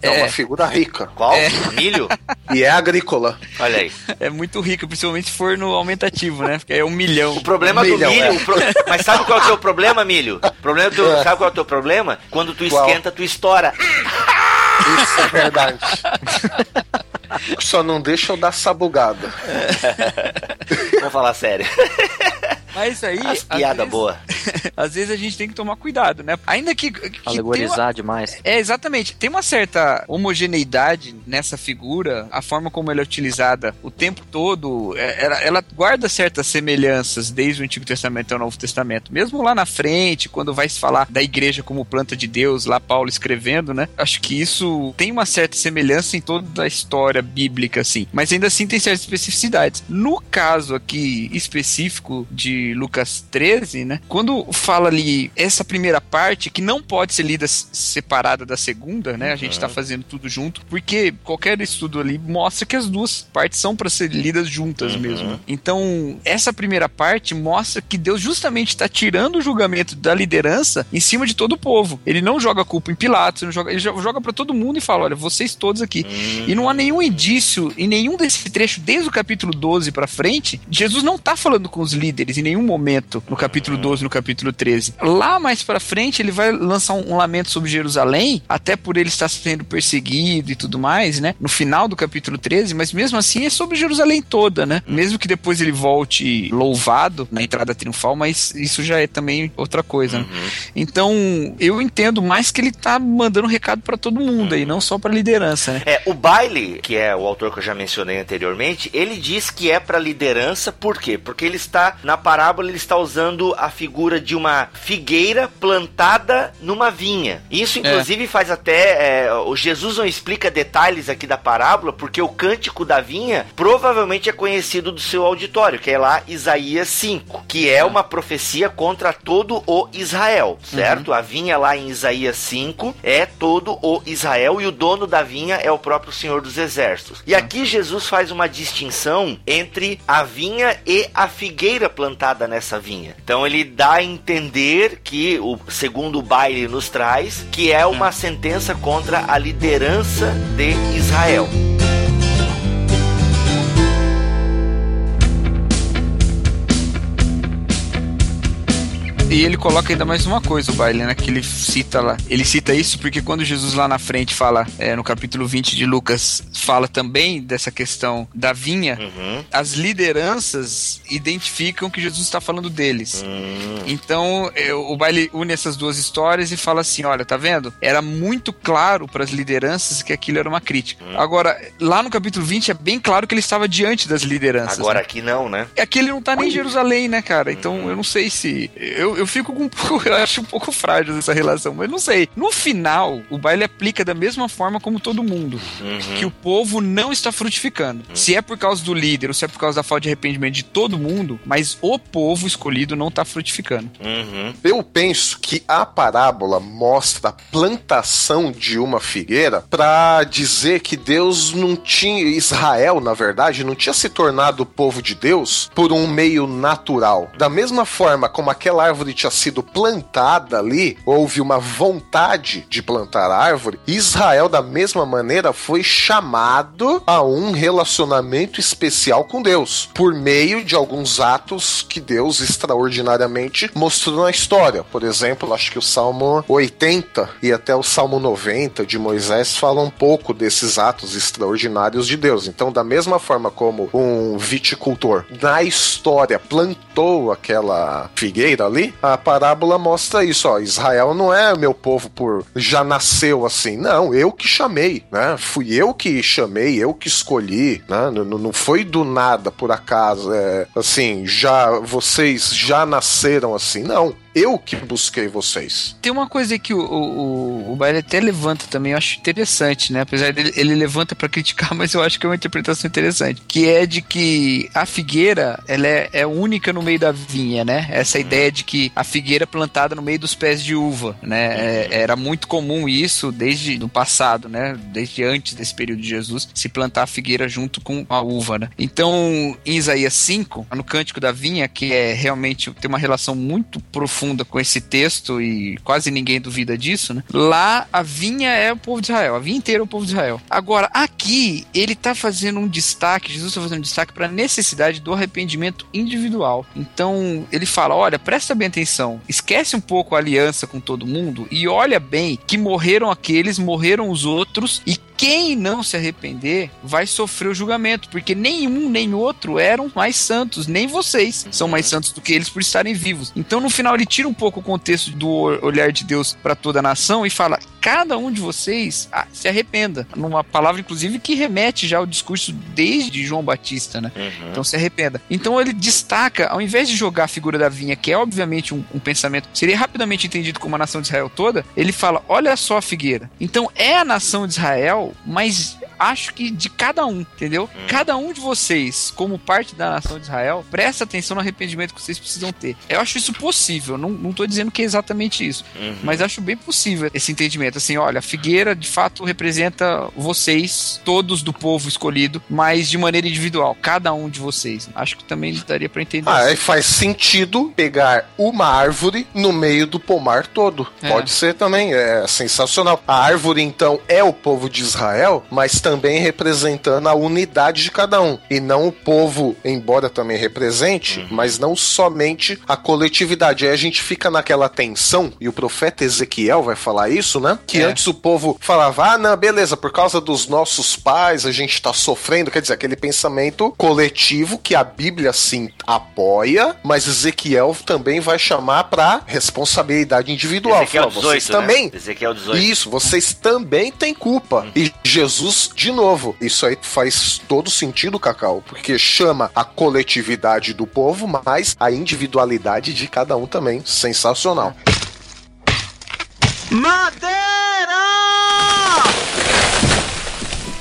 É, É. uma figura rica. Qual? Milho? E é agrícola. Olha aí. É muito rica, principalmente se for no aumentativo, né? Porque é um milhão. O problema Um do milhão, milho. é. o pro- Mas sabe qual é o teu problema, milho? O problema do... Sabe qual é o teu problema? Quando tu Qual? esquenta, tu estoura. Isso é verdade. Só não deixa eu dar sabugada. Vamos falar sério. Mas aí. As piada vezes, boa. Às vezes a gente tem que tomar cuidado, né? Ainda que. que Alegorizar uma... demais. É, exatamente. Tem uma certa homogeneidade nessa figura, a forma como ela é utilizada o tempo todo, é, ela, ela guarda certas semelhanças desde o Antigo Testamento ao Novo Testamento. Mesmo lá na frente, quando vai se falar da igreja como planta de Deus, lá Paulo escrevendo, né? Acho que isso tem uma certa semelhança em toda a história bíblica, assim. Mas ainda assim tem certas especificidades. No caso aqui específico de Lucas 13, né? Quando fala ali essa primeira parte, que não pode ser lida separada da segunda, né? A gente tá fazendo tudo junto, porque qualquer estudo ali mostra que as duas partes são para ser lidas juntas Uhum. mesmo. Então, essa primeira parte mostra que Deus justamente está tirando o julgamento da liderança em cima de todo o povo. Ele não joga a culpa em Pilatos, ele, joga, ele jo- joga para todo mundo e fala: olha, vocês todos aqui. E não há nenhum indício em nenhum desse trecho, desde o capítulo 12 para frente, Jesus não tá falando com os líderes em nenhum momento no capítulo 12, no capítulo 13. Lá mais para frente, ele vai lançar um, um lamento sobre Jerusalém, até por ele estar sendo perseguido e tudo mais, né? No final do capítulo 13, mas mesmo assim é sobre Jerusalém toda, né? Mesmo que depois ele volte louvado na entrada triunfal, mas isso já é também outra coisa, né? Então, eu entendo mais que ele tá mandando recado para todo mundo aí, não só pra liderança, né? É, o baile, que é o autor que eu já mencionei anteriormente, ele diz que é para liderança, por quê? Porque ele está, na parábola, ele está usando a figura de uma figueira plantada numa vinha. Isso, inclusive, faz até. é, o Jesus não explica detalhes aqui da parábola, porque o cântico da vinha provavelmente é conhecido do seu auditório, que é lá Isaías 5, que é uma profecia contra todo o Israel, certo? A vinha lá em Isaías 5 é todo o Israel e o dono da vinha é o próprio Senhor dos Exércitos. E aqui Jesus faz uma distinção entre a vinha e a figueira plantada nessa vinha. Então ele dá a entender que, o segundo baile nos traz, que é uma sentença contra a liderança de Israel. E ele coloca ainda mais uma coisa, o baile, né? Que ele cita lá. Ele cita isso porque quando Jesus lá na frente fala, é, no capítulo 20 de Lucas, fala também dessa questão da vinha, Uhum. as lideranças identificam que Jesus está falando deles. Hum. Então, é, o baile une essas duas histórias e fala assim: olha, tá vendo? Era muito claro para as lideranças que aquilo era uma crítica. Hum. Agora, lá no capítulo 20 é bem claro que ele estava diante das lideranças. Agora né? aqui não, né? Aqui ele não tá nem em Jerusalém, né, cara? Então eu não sei se. Eu, eu fico com um pouco. Eu acho um pouco frágil essa relação, mas não sei. No final, o baile aplica da mesma forma como todo mundo. Uhum. Que o povo não está frutificando. Se é por causa do líder ou se é por causa da falta de arrependimento de todo mundo, mas o povo escolhido não está frutificando. Uhum. Eu penso que a parábola mostra a plantação de uma figueira para dizer que Deus não tinha, Israel, na verdade, não tinha se tornado o povo de Deus por um meio natural. Da mesma forma como aquela árvore tinha sido plantada ali, houve uma vontade de plantar árvore, Israel, da mesma maneira, foi chamado a um relacionamento especial com Deus, por meio de alguns atos que Deus extraordinariamente mostrou na história. Por exemplo, acho que o Salmo 80 e até o Salmo 90 de Moisés falam um pouco desses atos extraordinários de Deus. Então, da mesma forma como um viticultor na história plantou aquela figueira ali, a parábola mostra isso, ó, Israel não é meu povo por já nasceu assim. Não, eu que chamei, né? Fui eu que chamei, eu que escolhi, né? Não, não- foi do nada, por acaso, é, assim, já vocês já nasceram assim. Não, eu que busquei vocês. Tem uma coisa aí que o, o, o, Baile até levanta também, eu acho interessante, né? Apesar dele ele levanta pra criticar, mas eu acho que é uma interpretação interessante. Que é de que a figueira, ela é, é única no meio da vinha, né? Essa ideia de que a figueira é plantada no meio dos pés de uva, né? É- era muito comum isso desde no passado, né? Desde antes desse período de Jesus, se plantar a figueira junto com a uva, né? Então, em Isaías 5, no Cântico da Vinha, que é realmente tem uma relação muito profunda com esse texto e quase ninguém duvida disso, né? Lá a vinha é o povo de Israel, a vinha inteira é o povo de Israel. Agora, aqui ele tá fazendo um destaque, Jesus está fazendo um destaque para a necessidade do arrependimento individual. Então, ele fala: "Olha, presta bem atenção, esquece um pouco a aliança com todo mundo e olha bem que morreram aqueles, morreram os outros e quem não se arrepender vai sofrer o julgamento, porque nenhum nem outro eram mais santos, nem vocês são mais santos do que eles por estarem vivos. Então, no final, ele tira um pouco o contexto do olhar de Deus para toda a nação e fala: cada um de vocês ah, se arrependa. Numa palavra, inclusive, que remete já ao discurso desde João Batista, né? Uhum. Então se arrependa. Então ele destaca, ao invés de jogar a figura da vinha, que é obviamente um, um pensamento, seria rapidamente entendido como a nação de Israel toda, ele fala: olha só a figueira. Então é a nação de Israel, mas acho que de cada um, entendeu? Cada um de vocês, como parte da nação de Israel, presta atenção no arrependimento que vocês precisam ter. Eu acho isso possível, não, não tô dizendo que é exatamente isso, Uhum. mas acho bem possível esse entendimento. Assim, olha, a figueira de fato representa vocês, todos do povo escolhido, mas de maneira individual, cada um de vocês. Acho que também daria pra entender. Ah, isso. aí faz sentido pegar uma árvore no meio do pomar todo. É. Pode ser também, é sensacional. A árvore, então, é o povo de Israel, mas também representando a unidade de cada um. E não o povo, embora também represente, mas não somente a coletividade. Aí a gente fica naquela tensão, e o profeta Ezequiel vai falar isso, né? Que É. antes o povo falava, ah, não, beleza, por causa dos nossos pais a gente tá sofrendo. Quer dizer, aquele pensamento coletivo que a Bíblia sim apoia, mas Ezequiel também vai chamar pra responsabilidade individual. Ezequiel Fala, vocês 18, né? também. Ezequiel 18. Isso, vocês também têm culpa. E Jesus, de novo, isso aí faz todo sentido, Cacau, porque chama a coletividade do povo, mas a individualidade de cada um também. Sensacional.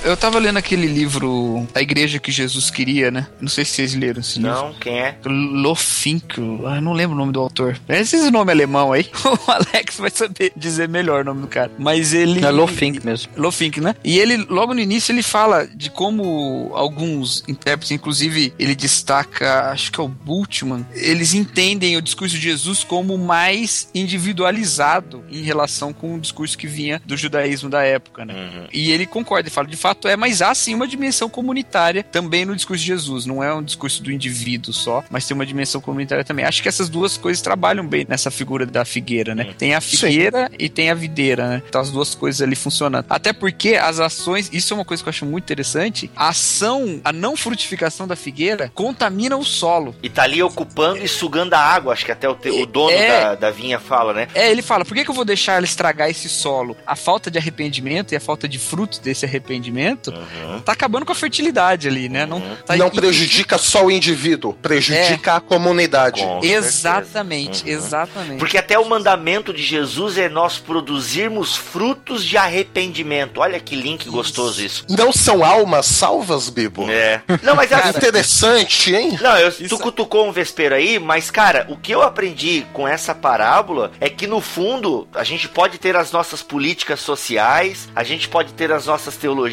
Eu tava lendo aquele livro A Igreja que Jesus Queria, né? Não sei se vocês leram esse livro. Não, quem é? Lofinkel, ah, não lembro o nome do autor. Esse é nome alemão aí. O Alex vai saber dizer melhor o nome do cara. Mas ele. É Lofink mesmo. Lofink, né? E ele, logo no início, ele fala de como alguns intérpretes, inclusive, ele destaca, acho que é o Bultmann, eles entendem o discurso de Jesus como mais individualizado em relação com o discurso que vinha do judaísmo da época, né? Uhum. E ele concorda, ele fala, de fato é, mas há sim uma dimensão comunitária também no discurso de Jesus. Não é um discurso do indivíduo só, mas tem uma dimensão comunitária também. Acho que essas duas coisas trabalham bem nessa figura da figueira, né? Tem a figueira e tem a videira, né? Então as duas coisas ali funcionando. Até porque as ações, isso é uma coisa que eu acho muito interessante, a ação, a não frutificação da figueira contamina o solo. E tá ali ocupando e sugando a água, acho que até o, te- o dono É. da, da vinha fala, né? É, ele fala, por que, que eu vou deixar ela estragar esse solo? A falta de arrependimento e a falta de frutos desse arrependimento Uhum. tá acabando com a fertilidade ali, né? Não, tá Não prejudica só o indivíduo, prejudica a comunidade. Com Exatamente. Uhum. exatamente. Porque até o mandamento de Jesus é nós produzirmos frutos de arrependimento. Olha que link gostoso isso. Não são almas salvas, Bibo? É. Não, mas Cara, a, interessante, hein? Não, eu, Isso- tu cutucou um vespeiro aí, mas cara, o que eu aprendi com essa parábola é que no fundo a gente pode ter as nossas políticas sociais, a gente pode ter as nossas teologias,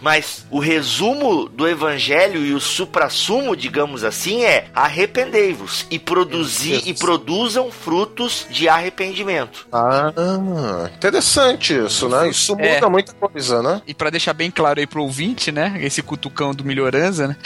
mas o resumo do evangelho e o suprassumo, digamos assim, é arrependei-vos e produzir e produzam frutos de arrependimento. Ah, interessante isso, né? Isso muda É. muita coisa, né? E pra deixar bem claro aí pro ouvinte, né? Esse cutucão do Melhoranza, né?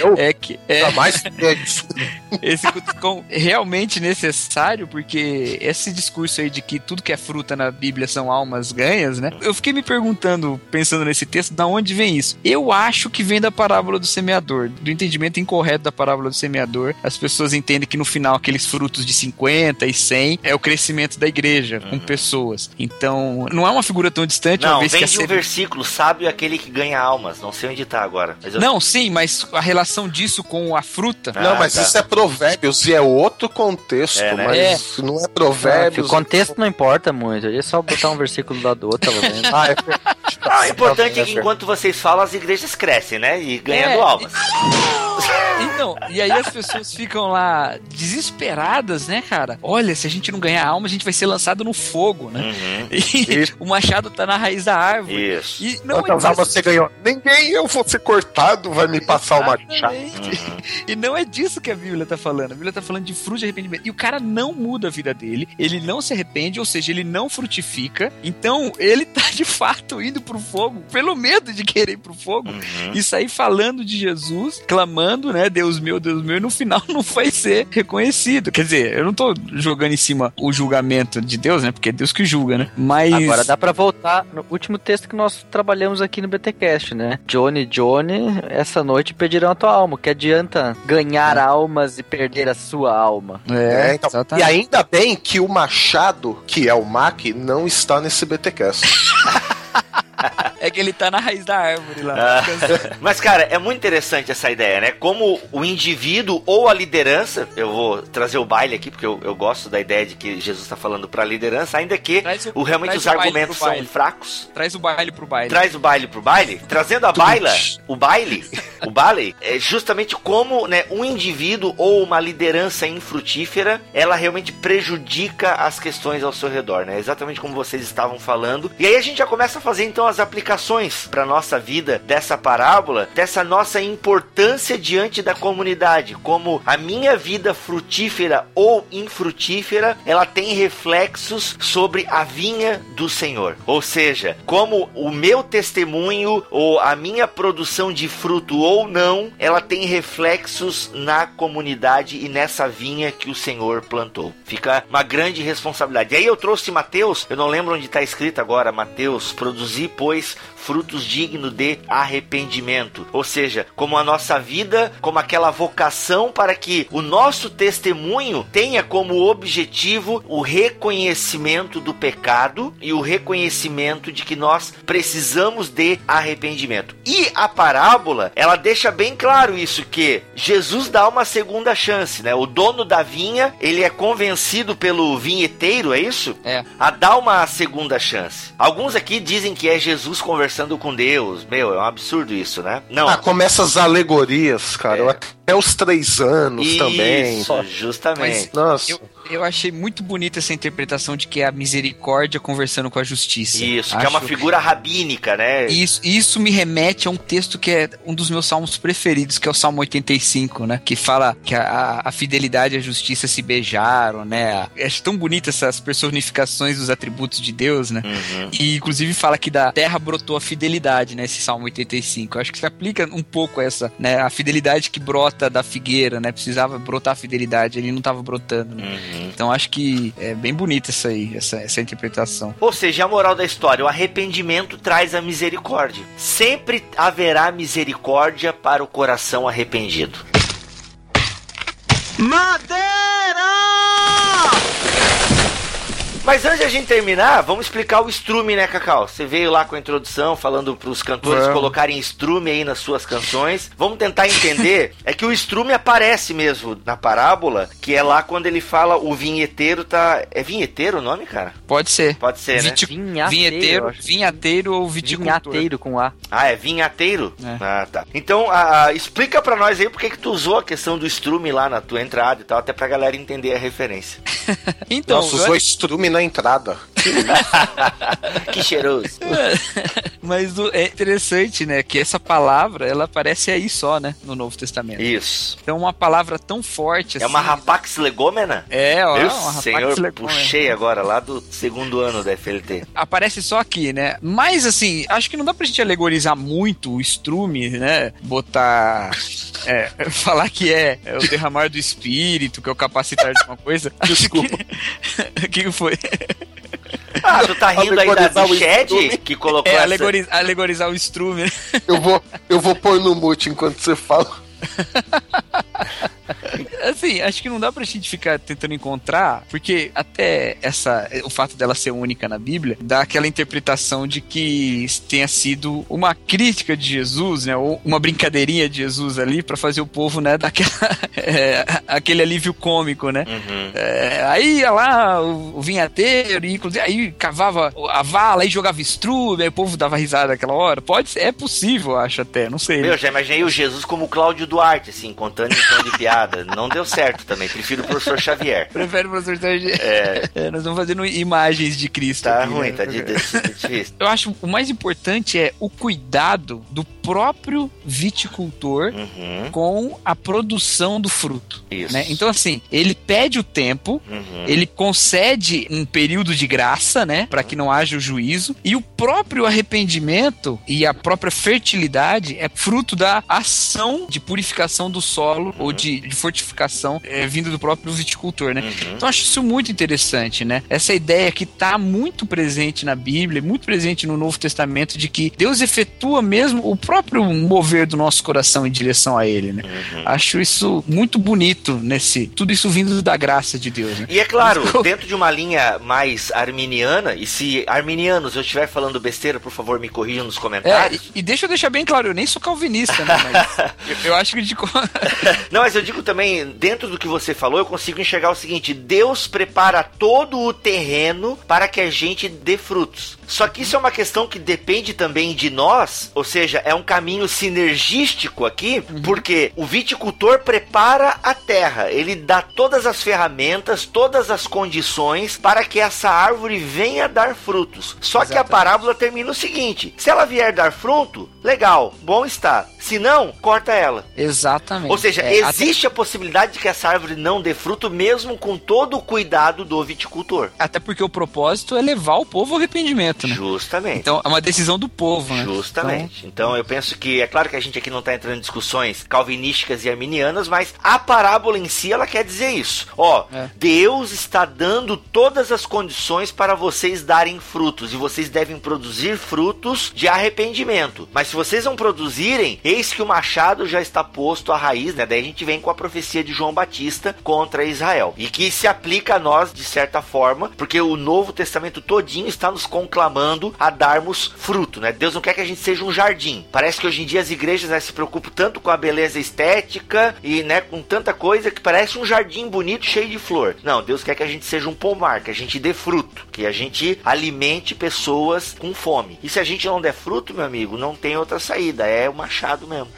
Eu É que é, jamais esse cutucão realmente necessário, porque esse discurso aí de que tudo que é fruta na Bíblia são almas ganhas, né? Eu fiquei me perguntando, pensando nesse texto, da onde vem isso? Eu acho que vem da parábola do semeador, do entendimento incorreto da parábola do semeador. As pessoas entendem que no final aqueles frutos de 50 e 100 é o crescimento da igreja com pessoas. Então, não é uma figura tão distante, uma Não, vez vem que de um seme- versículo, sábio é aquele que ganha almas. Não sei onde tá agora. Mas eu- Não, sim, mas a relação disso com a fruta. Ah, Não, mas tá. isso é provérbios e é outro contexto, É, né? mas não é provérbios. o contexto não importa muito, é só botar um versículo lá do outro, vendo. Ah, é Ah, o importante é que enquanto vocês falam, as igrejas crescem, né? E ganhando É, almas. Então, e aí as pessoas ficam lá desesperadas, né, cara? Olha, se a gente não ganhar alma, a gente vai ser lançado no fogo, né? Uhum. E o machado tá na raiz da árvore. Isso. E não Quantas é almas você ganhou? Ninguém, eu vou ser cortado, vai me passar uma chave. Exatamente. E não é disso que a Bíblia tá falando. A Bíblia tá falando de fruto de arrependimento. E o cara não muda a vida dele, ele não se arrepende, ou seja, ele não frutifica. Então, ele tá de fato indo pro fogo pelo medo de querer ir pro fogo Uhum. e sair falando de Jesus, clamando, né? É Deus meu, Deus meu, e no final não vai ser reconhecido. Quer dizer, eu não tô jogando em cima o julgamento de Deus, né? Porque é Deus que julga, né? Mas. Agora dá pra voltar no último texto que nós trabalhamos aqui no BTcast, né? Johnny, Johnny, essa noite pedirão a tua alma. Que adianta ganhar almas e perder a sua alma? É, então, exatamente. e ainda bem que o Machado, que é o Mac, não está nesse BTcast. É que ele tá na raiz da árvore lá. Ah, Mas, cara, é muito interessante essa ideia, né? Como o indivíduo ou a liderança, eu vou trazer o baile aqui, porque eu, eu gosto da ideia de que Jesus está falando pra liderança, ainda que o- o, realmente os argumentos são fracos. Traz o baile pro baile. Traz o baile pro baile, trazendo a baila, o baile, o baile, é justamente como né, um indivíduo ou uma liderança infrutífera, ela realmente prejudica as questões ao seu redor, né? Exatamente como vocês estavam falando. E aí a gente já começa a fazer então as aplicações para nossa vida dessa parábola, dessa nossa importância diante da comunidade, como a minha vida frutífera ou infrutífera, ela tem reflexos sobre a vinha do Senhor. Ou seja, como o meu testemunho ou a minha produção de fruto ou não, ela tem reflexos na comunidade e nessa vinha que o Senhor plantou. Fica uma grande responsabilidade. E aí eu trouxe Mateus, eu não lembro onde está escrito agora, Mateus, produzir, pois, frutos dignos de arrependimento. Ou seja, como a nossa vida, como aquela vocação para que o nosso testemunho tenha como objetivo o reconhecimento do pecado e o reconhecimento de que nós precisamos de arrependimento. E a parábola, ela deixa bem claro isso que Jesus dá uma segunda chance, né? O dono da vinha, ele é convencido pelo vinheteiro, é isso? É. a dar uma segunda chance. Alguns aqui dizem que é Jesus conversando com Deus. Meu, é um absurdo isso, né? Não. Ah, começa as alegorias, cara. Eu Até os três anos também. Isso, justamente. Nossa. Eu, eu achei muito bonita essa interpretação de que é a misericórdia conversando com a justiça. Isso, que é uma Acho- figura rabínica, né? Isso, isso me remete a um texto que é um dos meus salmos preferidos, que é o Salmo 85, né? Que fala que a, a- a fidelidade e a justiça se beijaram, né? Acho tão bonita essas personificações dos atributos de Deus, né? Uhum. E inclusive fala que da terra brotou a fidelidade, né? Esse Salmo 85. Eu acho que se aplica um pouco essa, né? A fidelidade que brota da figueira, né? Precisava brotar a fidelidade, ele não estava brotando. né? Uhum. Então acho que é bem bonita essa aí, essa, essa interpretação. Ou seja, a moral da história, o arrependimento traz a misericórdia. Sempre haverá misericórdia para o coração arrependido. Mas antes de a gente terminar, vamos explicar o estrume, né, Cacau? Você veio lá com a introdução falando pros cantores Vamos. colocarem estrume aí nas suas canções. Vamos tentar entender. é que o estrume aparece mesmo na parábola, que é lá quando ele fala o vinheteiro tá. É vinheteiro o nome, cara? Pode ser. Pode ser, né? Vinhateiro, vinheteiro, vinhateiro ou viticultor. Vinhateiro com A. Ah, é vinhateiro? É. Ah, tá. Então, a- a- explica pra nós aí por que que tu usou a questão do estrume lá na tua entrada e tal, até pra galera entender a referência. Então, Nossa, eu- usou estrume na entrada. que cheiroso. mas é interessante, né, que essa palavra, ela aparece aí só, né, no Novo Testamento. Isso. Então uma palavra tão forte assim. É uma rapax legômena? É, ó, Meu uma senhor, legômena. puxei agora lá do segundo ano da FLT. Aparece só aqui, né? Mas assim, acho que não dá pra gente alegorizar muito o estrume, né? Botar. é, falar que é, é o derramar do espírito, que é o capacitar de uma coisa. Desculpa. O que, que foi? Ah, tu tá rindo aí da Alegorizar o Bichede estrume. que colocou É, essa... alegoriz- alegorizar o estrume. né? Eu vou, eu vou pôr no mute enquanto você fala. Assim, acho que não dá pra gente ficar tentando encontrar, porque até essa o fato dela ser única na Bíblia dá aquela interpretação de que tenha sido uma crítica de Jesus, né, ou uma brincadeirinha de Jesus ali pra fazer o povo, né, daquela é, aquele alívio cômico, né? Uhum. É, aí ia lá o, o vinhateiro, e inclusive aí cavava a vala, aí jogava estrume, aí o povo dava risada naquela hora. Pode ser, é possível, acho até, não sei. Meu, já imaginei o Jesus como o Cláudio Duarte, assim, contando em tom de piada. Não deu certo. também. Prefiro o professor Xavier. Prefere o professor Xavier. É. É, nós vamos fazendo imagens de Cristo. Tá aqui, ruim, né? tá difícil. Eu acho o mais importante é o cuidado do próprio viticultor Uhum, com a produção do fruto. isso. né? Então, assim, ele pede o tempo, Uhum. ele concede um período de graça, né, para que não haja o juízo, e o próprio arrependimento e a própria fertilidade é fruto da ação de purificação do solo ou de, de fortificação é, vindo do próprio viticultor, né? Uhum. Então eu acho isso muito interessante, né? Essa ideia que está muito presente na Bíblia, muito presente no Novo Testamento, de que Deus efetua mesmo o próprio mover do nosso coração em direção a Ele, né? Uhum. Acho isso muito bonito nesse. Tudo isso vindo da graça de Deus, né? E é claro, dentro de uma linha mais arminiana, e se arminianos eu estiver falando besteira, por favor, me corrijam nos É, comentários. e, e deixa eu deixar bem claro, eu nem sou calvinista, né? Mas eu, eu acho que de. Não, mas eu digo também, dentro do que você falou, eu consigo enxergar o seguinte: Deus prepara todo o terreno para que a gente dê frutos. Só que isso é uma questão que depende também de nós, ou seja, é um caminho sinergístico aqui, porque o viticultor prepara a terra, ele dá todas as ferramentas, todas as condições para que essa árvore venha dar frutos. Só que a Exatamente. parábola termina o seguinte: se ela vier dar fruto, legal, bom está. Se não, corta ela. Exatamente. Ou seja, É, existe a possibilidade de que essa árvore não dê fruto, mesmo com todo o cuidado do viticultor. Até porque o propósito é levar o povo ao arrependimento, né? Justamente. Então é uma decisão do povo, né? Justamente. Então eu penso que é claro que a gente aqui não está entrando em discussões calvinísticas e arminianas, mas a parábola em si ela quer dizer isso. Ó, É. Deus está dando todas as condições para vocês darem frutos e vocês devem produzir frutos de arrependimento. Mas se vocês não produzirem, eis que o machado já está posto à raiz, né? Daí a gente vem com a profecia de João Batista contra Israel e que se aplica a nós de certa forma, porque o Novo Testamento todinho está nos conclamando a darmos fruto, né? Deus não quer que a gente seja um jardim. Parece que hoje em dia as igrejas né, se preocupam tanto com a beleza estética e, né, com tanta coisa que parece um jardim bonito cheio de flor. Não, Deus quer que a gente seja um pomar, que a gente dê fruto, que a gente alimente pessoas com fome. E se a gente não der fruto, meu amigo, não tem outra saída, é o machado mesmo.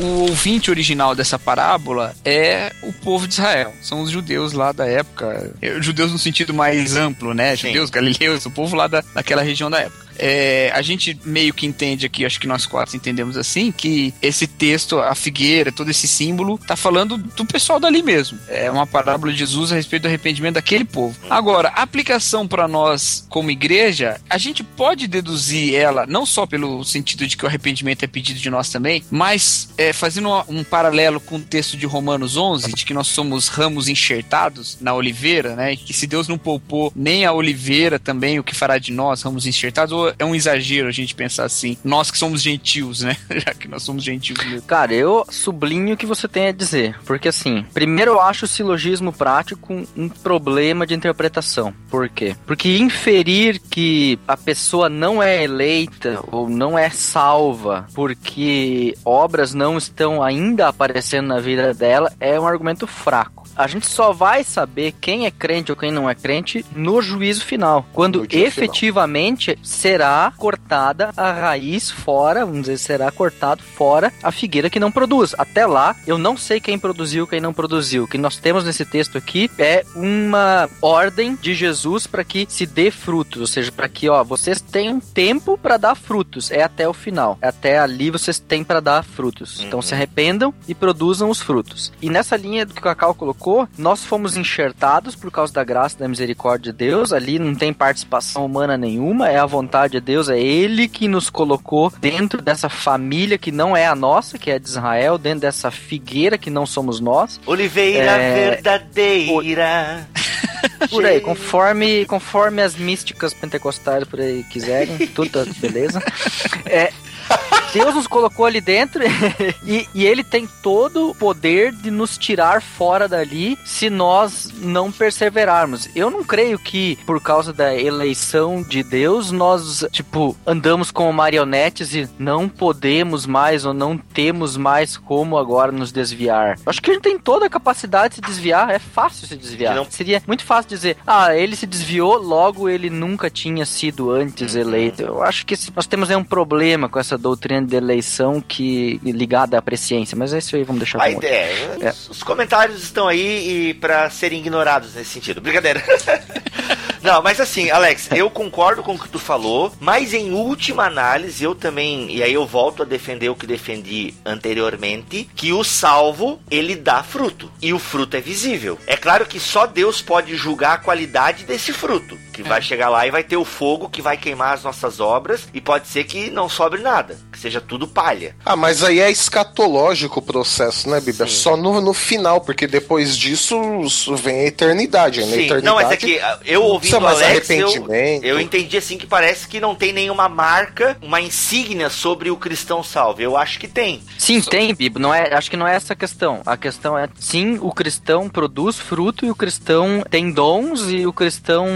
O ouvinte original dessa parábola é o povo de Israel. São os judeus lá da época. Judeus no sentido mais amplo, né? Sim. Judeus, galileus, o povo lá da, daquela região da época. É, a gente meio que entende aqui, acho que nós quatro entendemos assim, que esse texto, a figueira, todo esse símbolo, tá falando do pessoal dali mesmo. É uma parábola de Jesus a respeito do arrependimento daquele povo. Agora, a aplicação para nós como igreja, a gente pode deduzir ela não só pelo sentido de que o arrependimento é pedido de nós também, mas é, fazendo um, paralelo com o texto de Romanos 11, de que nós somos ramos enxertados na oliveira, né? Que se Deus não poupou nem a oliveira também, o que fará de nós, ramos enxertados? É um exagero a gente pensar assim? Nós que somos gentios, né? Já que nós somos gentios mesmo. Cara, eu sublinho o que você tem a dizer. Porque assim, primeiro eu acho o silogismo prático um problema de interpretação. Por quê? Porque inferir que a pessoa não é eleita ou não é salva porque obras não estão ainda aparecendo na vida dela é um argumento fraco. A gente só vai saber quem é crente ou quem não é crente no juízo final. Quando efetivamente será cortada a raiz fora, vamos dizer, será cortado fora a figueira que não produz. Até lá, eu não sei quem produziu, quem não produziu. O que nós temos nesse texto aqui é uma ordem de Jesus para que se dê frutos, ou seja, para que, ó, vocês tenham tempo para dar frutos. É até o final. Até ali vocês têm para dar frutos. Então Uhum. se arrependam e produzam os frutos. E nessa linha do que o Cacau colocou, nós fomos enxertados por causa da graça da misericórdia de Deus. Ali não tem participação humana nenhuma, é a vontade de Deus, é Ele que nos colocou dentro dessa família que não é a nossa, que é de Israel, dentro dessa figueira que não somos nós. Oliveira É, verdadeira. Por aí, conforme, conforme as místicas pentecostais por aí quiserem, tudo tá beleza. É, Deus nos colocou ali dentro e, e ele tem todo o poder de nos tirar fora dali se nós não perseverarmos. Eu não creio que por causa da eleição de Deus nós, tipo, andamos como marionetes e não podemos mais ou não temos mais como agora nos desviar. Acho que a gente tem toda a capacidade de se desviar, é fácil se desviar. Não- Seria muito fácil dizer, ah, ele se desviou, logo ele nunca tinha sido antes eleito. Eu acho que nós temos aí um problema com essa doutrina de eleição que ligada à presciência, mas é isso aí, vamos deixar A ideia. É. Os comentários estão aí e para serem ignorados nesse sentido. Brincadeira. Não, mas assim, Alex, eu concordo com o que tu falou, mas em última análise eu também, e aí eu volto a defender o que defendi anteriormente, que o salvo, ele dá fruto, e o fruto é visível. É claro que só Deus pode julgar a qualidade desse fruto, que vai chegar lá e vai ter o fogo que vai queimar as nossas obras, e pode ser que não sobre nada, que seja tudo palha. Ah, mas aí é escatológico o processo, né, Bíblia? Sim. Só no, no final, porque depois disso vem a eternidade. Na Sim, eternidade não, mas é que ah, eu ouvindo o mais Alex, eu, arrependimento. eu entendi assim que parece que não tem nenhuma marca, uma insígnia sobre o cristão salvo. Eu acho que tem. Sim, tem, Bibo. Não é, acho que não é essa a questão. A questão é, sim, o cristão produz fruto e o cristão tem dons e o cristão,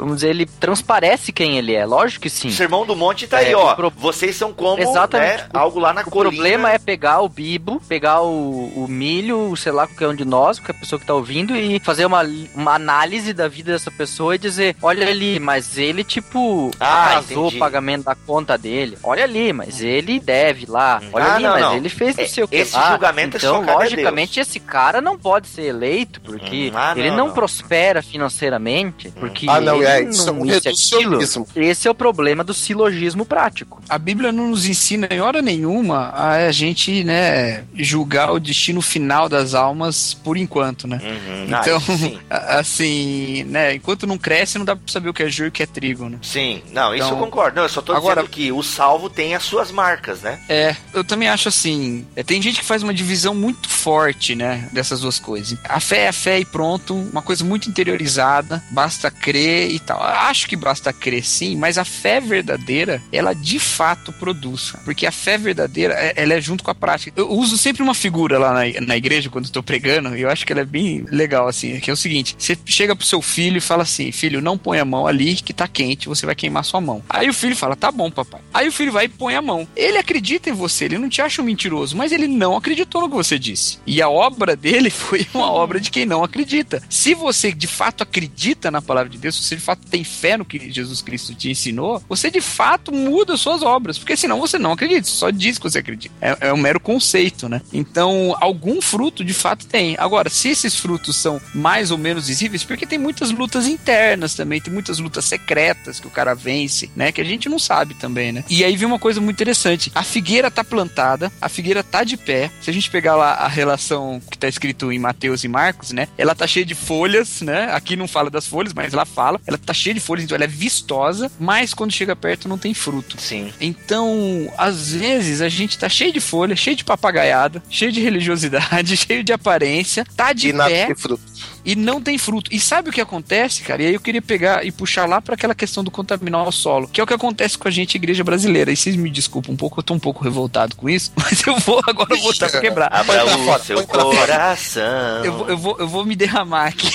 vamos dizer, ele transparece quem ele é. Lógico que O sim. Sermão do Monte tá É, aí, ó. o pro- Vocês são como, Exatamente. né, algo lá na O colina. problema é pegar o bibo, pegar o, o milho, sei lá, qualquer um de nós, qualquer pessoa que tá ouvindo, e fazer uma, uma análise da vida dessa pessoa e dizer, olha ali, mas ele, tipo, Ah, atrasou entendi. o pagamento da conta dele. Olha ali, mas ele deve lá. Olha Ah, ali, não, mas não. ele fez não É, sei o que esse lá. julgamento é então, a logicamente, esse cara não pode ser eleito, porque Hum, ah, ele não, não, não. prospera financeiramente, porque Ah, não, ele é, isso é um isso reducionismo. Esse é o problema do silogismo prático. A Bíblia não nos ensina em hora nenhuma a gente, né, julgar o destino final das almas por enquanto, né? Uhum, ah, Então, isso sim. a- assim, né, enquanto não cresce, não dá pra saber o que é joio e o que é trigo, né? Sim, não, isso Então, eu concordo. Não, eu só tô agora- dizendo que o salvo tem as suas marcas, né? É, eu também acho assim. é, tem gente que faz uma divisão muito forte, né? Dessas duas coisas. A fé é a fé e pronto, uma coisa muito interiorizada, basta crer e tal. Acho que basta crer sim, mas a fé verdadeira, ela de fato produz. Porque a fé verdadeira, é- ela é junto com a prática. Eu uso sempre uma figura lá na, na igreja quando estou pregando, e eu acho que ela é bem legal, assim, que é o seguinte: você chega pro seu filho e fala assim, filho, não põe a mão ali que tá quente, você vai queimar sua mão. Aí o filho fala, tá bom, papai. Aí o filho vai e põe a mão. Ele acredita em você, ele não te acha um mentiroso, mas ele não acreditou no que você disse. E a obra dele foi uma obra de quem não acredita. Se você de fato acredita na palavra de Deus, se você de fato tem fé no que Jesus Cristo te ensinou, você de fato muda suas obras, porque senão você não acredita, só diz que você acredita. É, é um mero conceito, né? Então, algum fruto de fato tem. Agora, se esses frutos são mais ou menos visíveis, porque tem muitas lutas internas também, tem muitas lutas secretas que o cara vence, né? Que a gente não sabe também, né? E aí vem uma coisa muito interessante. A figueira tá plantada, a figueira tá de pé. Se a gente pegar lá a relação que tá escrito em Mateus e Marcos, né? Ela tá cheia de folhas, né? Aqui não fala das folhas, mas lá fala. Ela tá cheia de folhas, então ela é vistosa, mas quando chega perto não tem fruto. Sim. Então, às vezes a gente tá cheio de folha, cheio de papagaiada, cheio de religiosidade, cheio de aparência, tá de E nada pé tem fruto. E não tem fruto. E sabe o que acontece, cara? E aí eu queria pegar e puxar lá para aquela questão do contaminar o solo, que é o que acontece com a gente, igreja brasileira. E vocês me desculpam um pouco, eu tô um pouco revoltado com isso, mas eu vou agora botar pra quebrar. Abra o seu coração. Eu vou, eu, vou, eu vou me derramar aqui.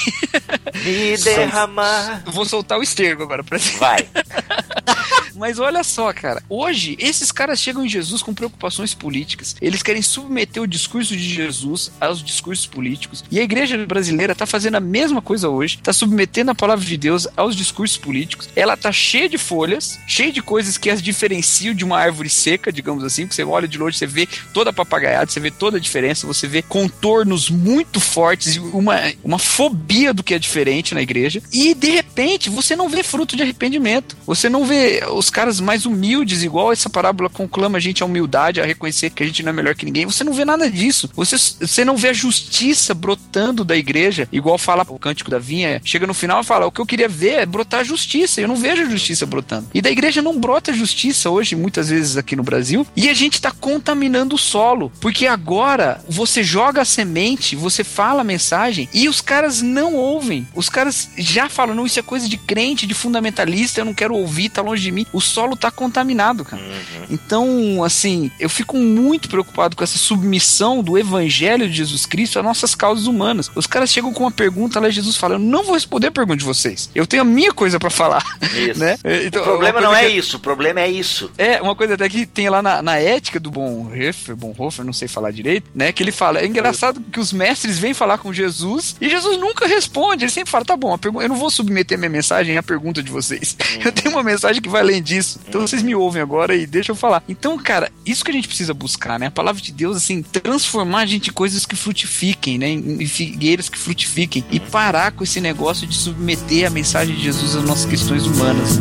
Me derramar. Eu vou soltar o esterco agora pra cima. Vai. Mas olha só, cara. Hoje, esses caras chegam em Jesus com preocupações políticas. Eles querem submeter o discurso de Jesus aos discursos políticos. E a igreja brasileira tá fazendo a mesma coisa hoje. Tá submetendo a palavra de Deus aos discursos políticos. Ela tá cheia de folhas, cheia de coisas que as diferenciam de uma árvore seca, digamos assim. Que você olha de longe, você vê toda a papagaiada, você vê toda a diferença, você vê contornos muito fortes e uma, uma fobia do que é diferente na igreja. E de repente, você não vê fruto de arrependimento. Você não vê os caras mais humildes, igual essa parábola conclama a gente à humildade, a reconhecer que a gente não é melhor que ninguém. Você não vê nada disso. Você, você não vê a justiça brotando da igreja, igual fala o cântico da vinha. Chega no final e fala: O que eu queria ver é brotar a justiça. Eu não vejo a justiça brotando. E da igreja não brota justiça hoje, muitas vezes aqui no Brasil. E a gente tá contaminando o solo. Porque agora você joga a semente, você fala a mensagem e os caras não ouvem. Os caras já falam: Não, isso é coisa de crente, de fundamentalista, eu não quero ouvir, tá longe de mim. O solo tá contaminado, cara. Então, assim, eu fico muito preocupado com essa submissão do evangelho de Jesus Cristo às nossas causas humanas. Os caras chegam com uma pergunta lá, Jesus fala: Eu não vou responder a pergunta de vocês. Eu tenho a minha coisa pra falar. Isso. né? Então, o problema uma não é que- isso, o problema é isso. é, uma coisa até que tem lá na, na ética do Bonhoeffer, Bonhoeffer, não sei falar direito, né? Que ele fala, é engraçado que os mestres vêm falar com Jesus e Jesus nunca responde. Ele sempre fala, tá bom, eu não vou submeter minha mensagem à pergunta de vocês. Eu tenho uma mensagem que vai além disso. Então vocês me ouvem agora e deixa eu falar. Então, cara, isso que a gente precisa buscar, né? A palavra de Deus, assim, transformar a gente em coisas que frutifiquem, né? Em figueiras que frutifiquem. E parar com esse negócio de submeter a mensagem de Jesus às nossas questões humanas.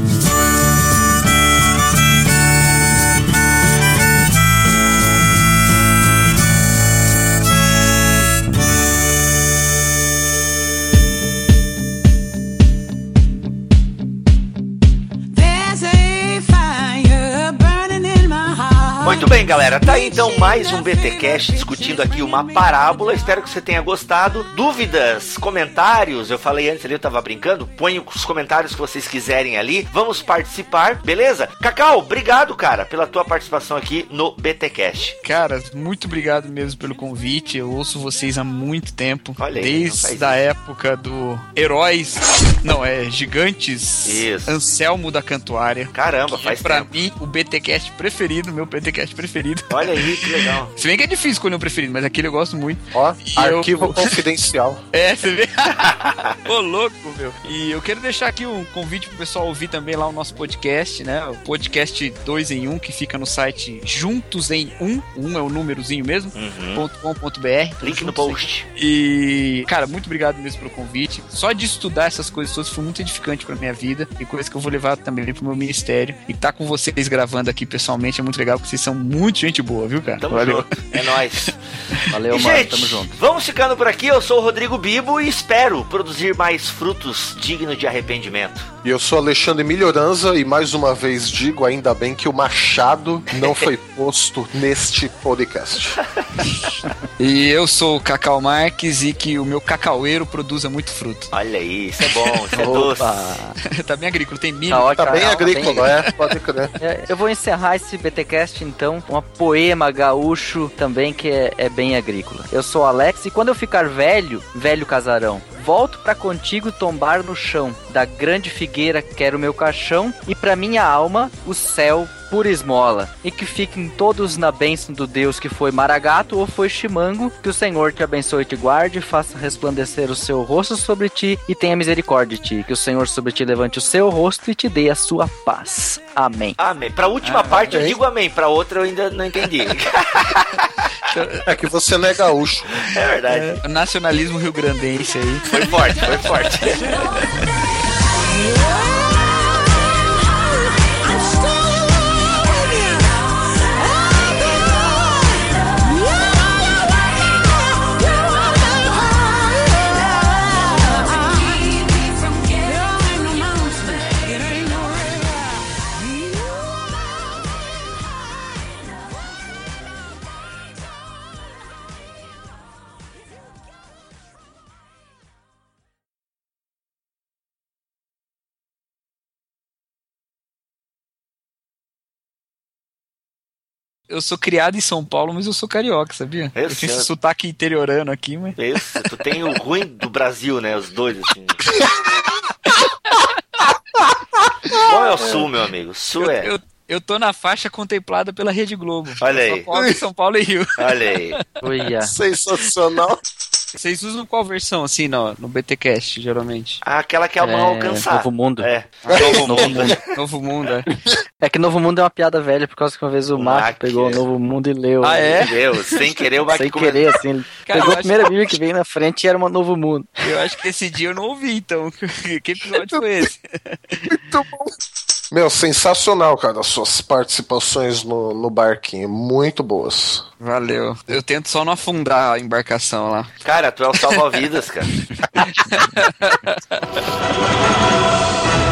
Muito bem, galera. Tá aí então mais um BTcast discutindo aqui uma parábola. Espero que você tenha gostado. Dúvidas, comentários, eu falei antes ali, eu tava brincando. Põe os comentários que vocês quiserem ali. Vamos participar, beleza? Cacau, obrigado, cara, pela tua participação aqui no BTcast. Cara, muito obrigado mesmo pelo convite. Eu ouço vocês há muito tempo. Olha aí, desde a época do Heróis, não, é Gigantes. Isso. Anselmo da Cantuária. Caramba, faz é pra tempo. mim o BTcast preferido, meu BTcast preferido. Olha aí, que legal. Se bem que é difícil escolher um preferido, mas aquele eu gosto muito. Ó, E arquivo eu- confidencial. É, você vê? Ô, louco, meu. E eu quero deixar aqui um convite pro pessoal ouvir também lá o nosso podcast, né? O podcast 2 em 1, que fica no site Juntos em 1. 1 é o númerozinho mesmo. Uhum. .com.br. Link no post. e, cara, muito obrigado mesmo pelo convite. Só de estudar essas coisas todas foi muito edificante pra minha vida e coisa que eu vou levar também pro meu ministério. E tá com vocês gravando aqui pessoalmente é muito legal, porque vocês são muito gente boa, viu, cara? Tamo junto. É nóis. Valeu, E, mano. gente, Tamo junto. vamos ficando por aqui. Eu sou o Rodrigo Bibo e espero produzir mais frutos dignos de arrependimento. E eu sou Alexandre Melhoranza e mais uma vez digo, ainda bem que o machado não foi posto neste podcast. E eu sou o Cacau Marques e que o meu cacaueiro produza muito fruto. Olha aí, isso é bom, isso é doce. Opa. tá bem agrícola, tem milho. Tá ótimo. Tá bem Não, agrícola, é? Pode crer. É, Eu vou encerrar esse BTcast então uma poema gaúcho também que é, é bem agrícola. Eu sou Alex e quando eu ficar velho, velho casarão, volto pra contigo tombar no chão. Da grande figueira quero meu caixão e pra minha alma o céu por esmola. E que fiquem todos na bênção do Deus que foi Maragato ou foi Chimango. Que o Senhor te abençoe e te guarde, faça resplandecer o seu rosto sobre ti e tenha misericórdia de ti. Que o Senhor sobre ti levante o seu rosto e te dê a sua paz. Amém. Amém. Pra última parte eu digo amém, pra outra eu ainda não entendi. É que você não é gaúcho. é verdade. O nacionalismo rio-grandense aí. Foi forte, foi forte. Eu sou criado em São Paulo, mas eu sou carioca, sabia? Eu Eu, tenho esse sotaque interiorano aqui, mas. Isso, tu tem o ruim do Brasil, né? Os dois, assim. Qual é o sul, meu amigo? Sul Eu, é. eu, eu tô na faixa contemplada pela Rede Globo. Olha Eu aí. só coloco São Paulo e Rio. Olha aí. Uia. Sensacional. Vocês usam qual versão, assim, no, no BTcast, geralmente? Aquela que é a mão É, alcançar. Novo Mundo. É. Novo Novo Mundo. Novo Mundo, é. É que Novo Mundo é uma piada velha, por causa que uma vez o Mac, pegou é. o Novo Mundo e leu. Ah, é? Deus, sem querer o Mac Sem querer, assim. Ele Cara, pegou a primeira Bíblia que veio na frente e era uma Novo Mundo. Eu acho que esse dia eu não ouvi, então. que episódio foi esse? Meu, sensacional, cara, as suas participações no, no barquinho. Muito boas. Valeu. Eu tento só não afundar a embarcação lá. Cara, tu é o salva-vidas, cara.